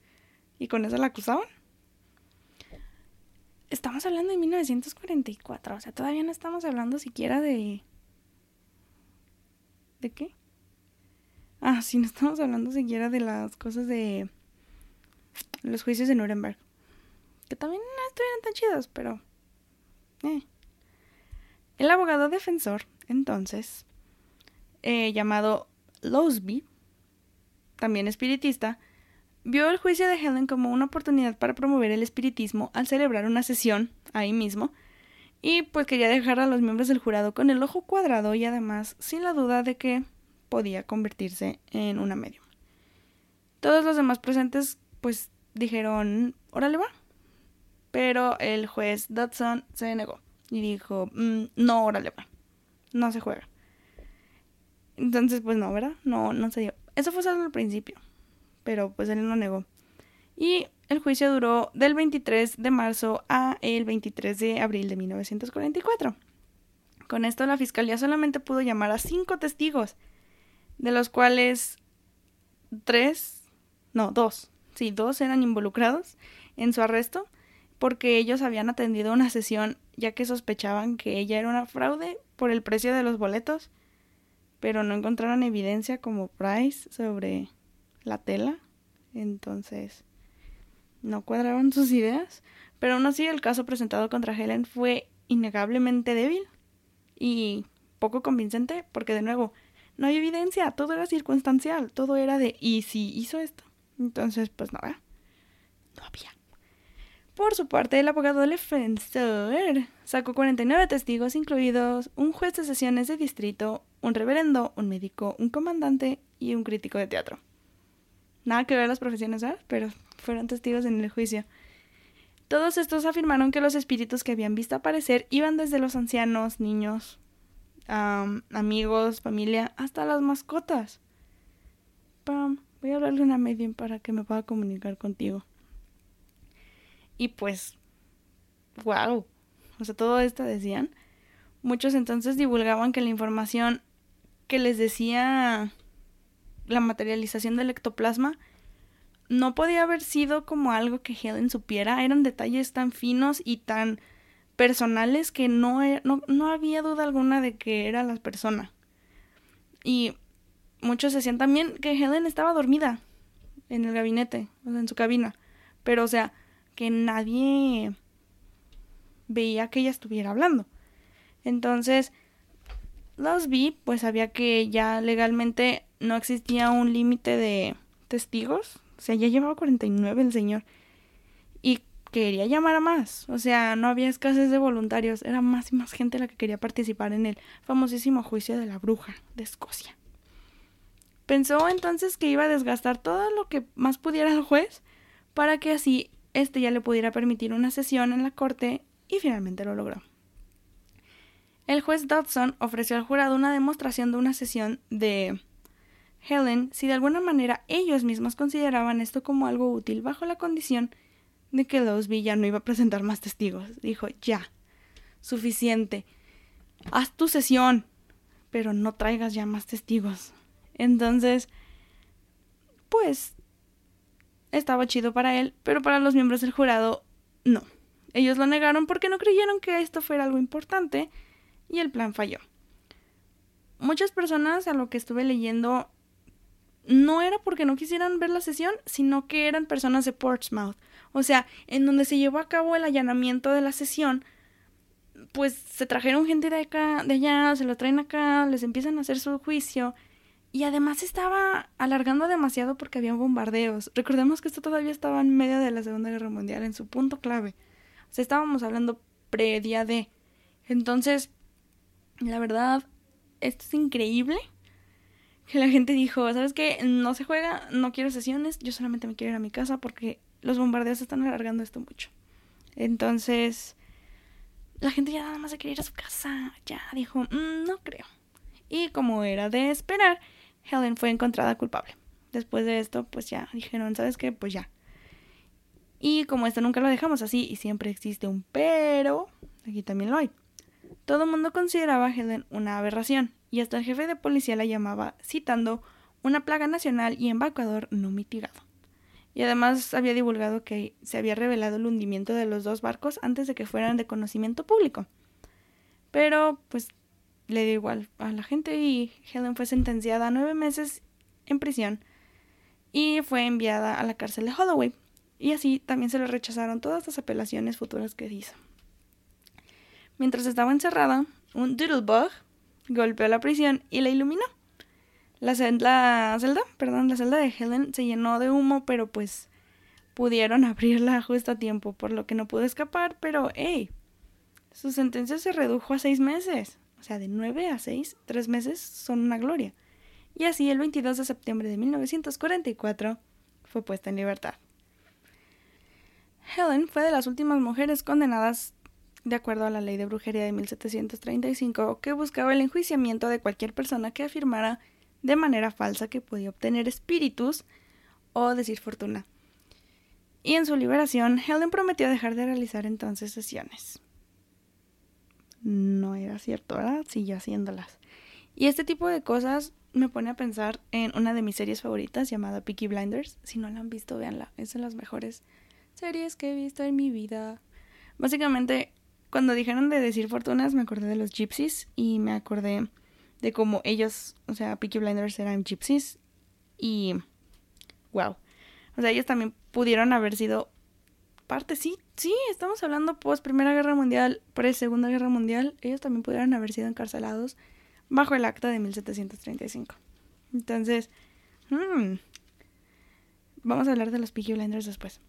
A: y con eso la acusaban. Estamos hablando de 1944, o sea, todavía no estamos hablando siquiera de... ¿De qué? Ah, sí, no estamos hablando siquiera de las cosas de los juicios de Nuremberg. Que también no estuvieron tan chidos, pero eh. El abogado defensor, entonces, eh, llamado Losby, también espiritista, vio el juicio de Helen como una oportunidad para promover el espiritismo al celebrar una sesión ahí mismo, y pues quería dejar a los miembros del jurado con el ojo cuadrado y además sin la duda de que podía convertirse en una medium. Todos los demás presentes pues dijeron, órale va, pero el juez Dodson se negó y dijo, mm, no, órale, va, no se juega. Entonces, pues no, ¿verdad? No, no se dio. Eso fue solo al principio, pero pues él lo negó. Y el juicio duró del 23 de marzo a el 23 de abril de 1944. Con esto la fiscalía solamente pudo llamar a cinco testigos, de los cuales tres, no, dos, sí, dos eran involucrados en su arresto porque ellos habían atendido una sesión ya que sospechaban que ella era una fraude por el precio de los boletos, pero no encontraron evidencia como Price sobre la tela, entonces no cuadraban sus ideas, pero aún así el caso presentado contra Helen fue innegablemente débil y poco convincente porque de nuevo no hay evidencia, todo era circunstancial, todo era de ¿y si hizo esto? Entonces, pues no, no había. Por su parte, el abogado defensor sacó 49 testigos, incluidos un juez de sesiones de distrito, un reverendo, un médico, un comandante y un crítico de teatro. Nada que ver las profesiones, ¿verdad? Pero fueron testigos en el juicio. Todos estos afirmaron que los espíritus que habían visto aparecer iban desde los ancianos, niños, amigos, familia, hasta las mascotas. Pam, voy a hablarle una medium para que me pueda comunicar contigo. Y pues, wow. O sea, todo esto decían. Muchos entonces divulgaban que la información que les decía la materialización del ectoplasma no podía haber sido como algo que Helen supiera. Eran detalles tan finos y tan personales que no, e, no, no había duda alguna de que era la persona. Y muchos decían también que Helen estaba dormida en el gabinete, o sea, en su cabina. Pero, o sea, que nadie veía que ella estuviera hablando. Entonces, los vi, pues sabía que ya legalmente no existía un límite de testigos. O sea, ya llevaba 49 el señor. Y quería llamar a más. O sea, no había escasez de voluntarios, era más y más gente la que quería participar en el famosísimo juicio de la bruja de Escocia. Pensó entonces que iba a desgastar todo lo que más pudiera el juez para que así éste ya le pudiera permitir una sesión en la corte y finalmente lo logró. El juez Dodson ofreció al jurado una demostración de una sesión de Helen si de alguna manera ellos mismos consideraban esto como algo útil bajo la condición de que Losby ya no iba a presentar más testigos. Dijo, ya, suficiente, haz tu sesión, pero no traigas ya más testigos. Entonces, pues, estaba chido para él, pero para los miembros del jurado, no. Ellos lo negaron porque no creyeron que esto fuera algo importante y el plan falló. Muchas personas a lo que estuve leyendo no era porque no quisieran ver la sesión, sino que eran personas de Portsmouth. O sea, en donde se llevó a cabo el allanamiento de la sesión, pues se trajeron gente de acá, de allá, se lo traen acá, les empiezan a hacer su juicio. Y además estaba alargando demasiado porque había bombardeos. Recordemos que esto todavía estaba en medio de la Segunda Guerra Mundial, en su punto clave. O sea, estábamos hablando pre-día de. Entonces, la verdad, esto es increíble que la gente dijo, ¿sabes qué? No se juega, no quiero sesiones, yo solamente me quiero ir a mi casa porque los bombardeos están alargando esto mucho. Entonces, la gente ya nada más se quería ir a su casa, ya dijo, mm, no creo. Y como era de esperar, Helen fue encontrada culpable. Después de esto, pues ya dijeron, ¿sabes qué? Pues ya. Y como esto nunca lo dejamos así y siempre existe un pero, aquí también lo hay. Todo el mundo consideraba a Helen una aberración y hasta el jefe de policía la llamaba citando una plaga nacional y embaucador no mitigado. Y además había divulgado que se había revelado el hundimiento de los dos barcos antes de que fueran de conocimiento público. Pero, pues, le dio igual a la gente y Helen fue sentenciada a nueve meses en prisión y fue enviada a la cárcel de Holloway. Y así también se le rechazaron todas las apelaciones futuras que hizo. Mientras estaba encerrada, un Doodlebug golpeó la prisión y la iluminó. La celda, perdón, la celda de Helen se llenó de humo, pero pues pudieron abrirla justo a tiempo, por lo que no pudo escapar, pero hey, su sentencia se redujo a seis meses. O sea, de nueve a seis, tres meses son una gloria. Y así el 22 de septiembre de 1944 fue puesta en libertad. Helen fue de las últimas mujeres condenadas de acuerdo a la ley de brujería de 1735, que buscaba el enjuiciamiento de cualquier persona que afirmara de manera falsa que podía obtener espíritus o decir fortuna. Y en su liberación, Helen prometió dejar de realizar entonces sesiones. No era cierto, ¿verdad? Siguió haciéndolas. Y este tipo de cosas me pone a pensar en una de mis series favoritas llamada Peaky Blinders. Si no la han visto, véanla. Es de las mejores series que he visto en mi vida. Básicamente, cuando dijeron de decir fortunas, me acordé de los gypsies y me acordé de cómo ellos, o sea, Peaky Blinders eran gypsies y wow. O sea, ellos también pudieron haber sido parte, sí, sí, estamos hablando post Primera Guerra Mundial, pre Segunda Guerra Mundial, ellos también pudieron haber sido encarcelados bajo el acta de 1735. Entonces, hmm, vamos a hablar de los Peaky Blinders después.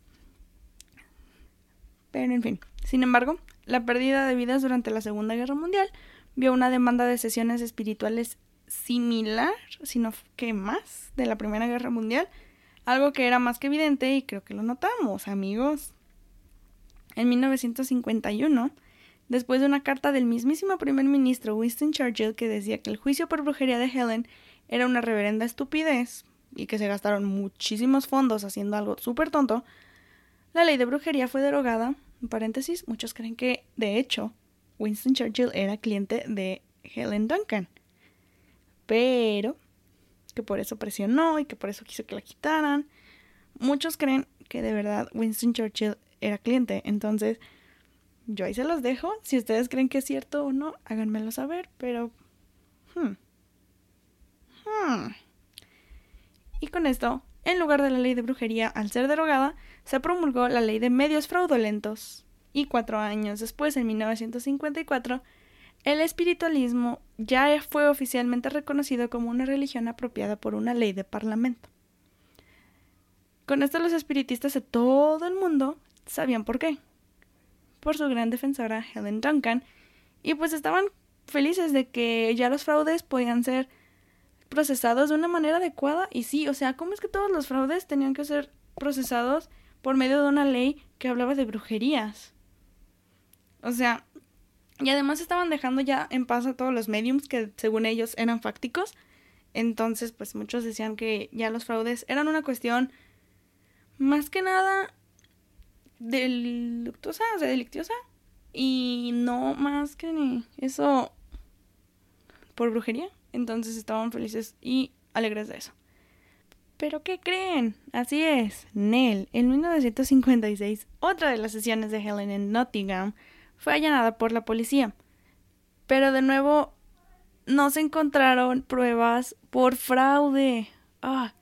A: Pero en fin, sin embargo, la pérdida de vidas durante la Segunda Guerra Mundial vio una demanda de sesiones espirituales similar, sino que más, de la Primera Guerra Mundial, algo que era más que evidente y creo que lo notamos, amigos. En 1951, después de una carta del mismísimo primer ministro Winston Churchill que decía que el juicio por brujería de Helen era una reverenda estupidez y que se gastaron muchísimos fondos haciendo algo súper tonto, la ley de brujería fue derogada en paréntesis, muchos creen que, de hecho, Winston Churchill era cliente de Helen Duncan. Pero que por eso presionó y que por eso quiso que la quitaran. Muchos creen que de verdad Winston Churchill era cliente. Entonces, yo ahí se los dejo. Si ustedes creen que es cierto o no, háganmelo saber. Pero... Hmm. Hmm. Y con esto en lugar de la ley de brujería, al ser derogada, se promulgó la ley de medios fraudulentos. Y cuatro años después, en 1954, el espiritualismo ya fue oficialmente reconocido como una religión apropiada por una ley de parlamento. Con esto los espiritistas de todo el mundo sabían por qué. Por su gran defensora Helen Duncan. Y pues estaban felices de que ya los fraudes podían ser procesados de una manera adecuada. Y sí, o sea, ¿cómo es que todos los fraudes tenían que ser procesados por medio de una ley que hablaba de brujerías? O sea, y además estaban dejando ya en paz a todos los mediums que según ellos eran fácticos. Entonces, pues muchos decían que ya los fraudes eran una cuestión más que nada delictuosa, o sea, delictiosa. Y no más que eso por brujería. Entonces estaban felices y alegres de eso. Pero ¿qué creen? Así es, Nell, en 1956, otra de las sesiones de Helen en Nottingham fue allanada por la policía. Pero de nuevo no se encontraron pruebas por fraude. Ah.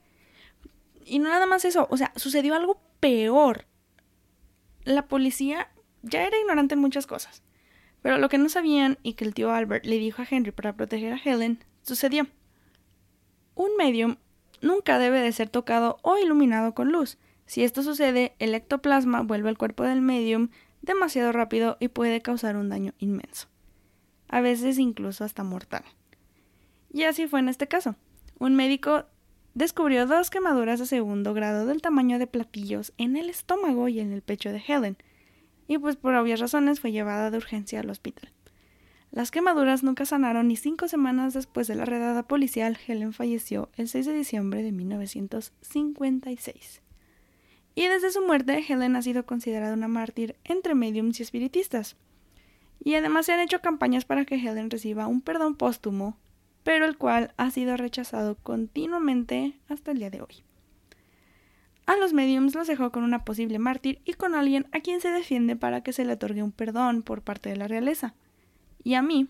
A: Y no nada más eso, o sea, sucedió algo peor. La policía ya era ignorante en muchas cosas. Pero lo que no sabían y que el tío Albert le dijo a Henry para proteger a Helen, sucedió. Un medium nunca debe de ser tocado o iluminado con luz. Si esto sucede, el ectoplasma vuelve al cuerpo del medium demasiado rápido y puede causar un daño inmenso, a veces incluso hasta mortal. Y así fue en este caso. Un médico descubrió dos quemaduras de segundo grado del tamaño de platillos en el estómago y en el pecho de Helen, y pues por obvias razones fue llevada de urgencia al hospital. Las quemaduras nunca sanaron y cinco semanas después de la redada policial, Helen falleció el 6 de diciembre de 1956 y desde su muerte Helen ha sido considerada una mártir entre mediums y espiritistas. Y además se han hecho campañas para que Helen reciba un perdón póstumo, pero el cual ha sido rechazado continuamente hasta el día de hoy. A los mediums los dejó con una posible mártir y con alguien a quien se defiende para que se le otorgue un perdón por parte de la realeza. Y a mí,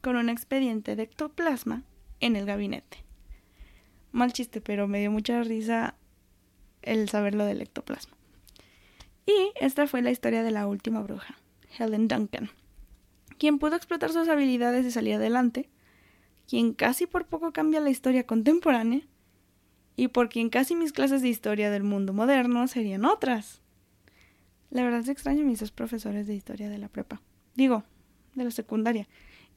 A: con un expediente de ectoplasma en el gabinete. Mal chiste, pero me dio mucha risa el saber lo del ectoplasma. Y esta fue la historia de la última bruja, Helen Duncan, quien pudo explotar sus habilidades y salir adelante, quien casi por poco cambia la historia contemporánea, y por quien casi mis clases de historia del mundo moderno serían otras. La verdad es extraño a mis dos profesores de historia de la prepa. Digo, de la secundaria.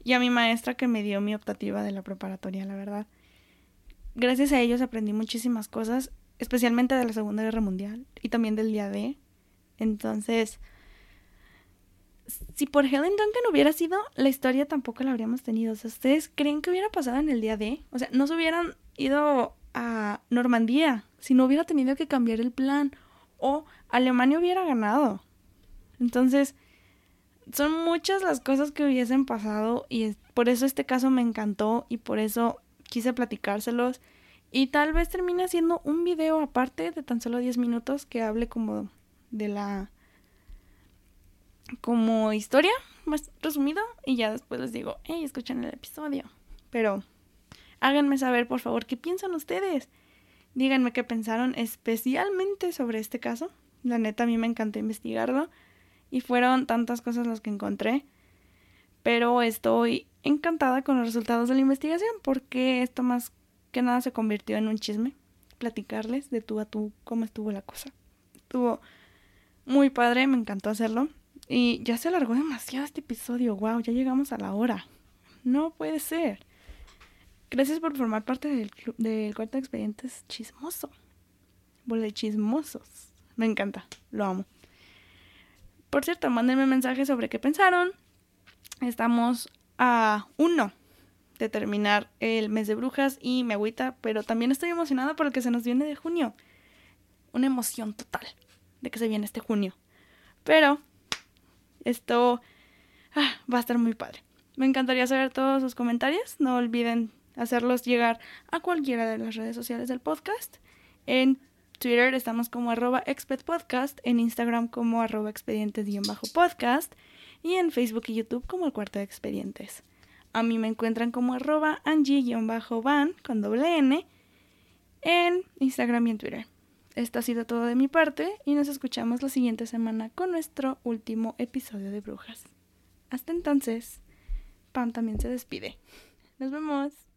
A: Y a mi maestra que me dio mi optativa de la preparatoria, la verdad. Gracias a ellos aprendí muchísimas cosas especialmente de la Segunda Guerra Mundial y también del día D. Entonces, si por Helen Duncan hubiera sido, la historia tampoco la habríamos tenido. O sea, ¿ustedes creen que hubiera pasado en el día D? O sea, no se hubieran ido a Normandía si no hubiera tenido que cambiar el plan o Alemania hubiera ganado. Entonces, son muchas las cosas que hubiesen pasado y por eso este caso me encantó y por eso quise platicárselos y tal vez termine haciendo un video aparte de tan solo 10 minutos que hable como de la como historia más resumido y ya después les digo, hey, escuchen el episodio. Pero háganme saber, por favor, qué piensan ustedes. Díganme qué pensaron especialmente sobre este caso. La neta, a mí me encantó investigarlo y fueron tantas cosas las que encontré. Pero estoy encantada con los resultados de la investigación porque esto más que nada se convirtió en un chisme, platicarles de tú a tú cómo estuvo la cosa. Estuvo muy padre, me encantó hacerlo. Y ya se alargó demasiado este episodio, wow, ya llegamos a la hora. No puede ser. Gracias por formar parte del, club, del cuarto de expedientes chismoso. Bola chismosos. Me encanta, lo amo. Por cierto, mándenme mensajes sobre qué pensaron. Estamos a uno de terminar el mes de brujas y me agüita, pero también estoy emocionada por lo que se nos viene de junio. Una emoción total de que se viene este junio. Pero esto ah, va a estar muy padre. Me encantaría saber todos sus comentarios. No olviden hacerlos llegar a cualquiera de las redes sociales del podcast. En Twitter estamos como arroba expedpodcast, en Instagram como arroba expedientes-podcast y en Facebook y YouTube como el cuarto de expedientes. A mí me encuentran como arroba Angie-van con doble N en Instagram y en Twitter. Esto ha sido todo de mi parte y nos escuchamos la siguiente semana con nuestro último episodio de Brujas. Hasta entonces, Pam también se despide. Nos vemos.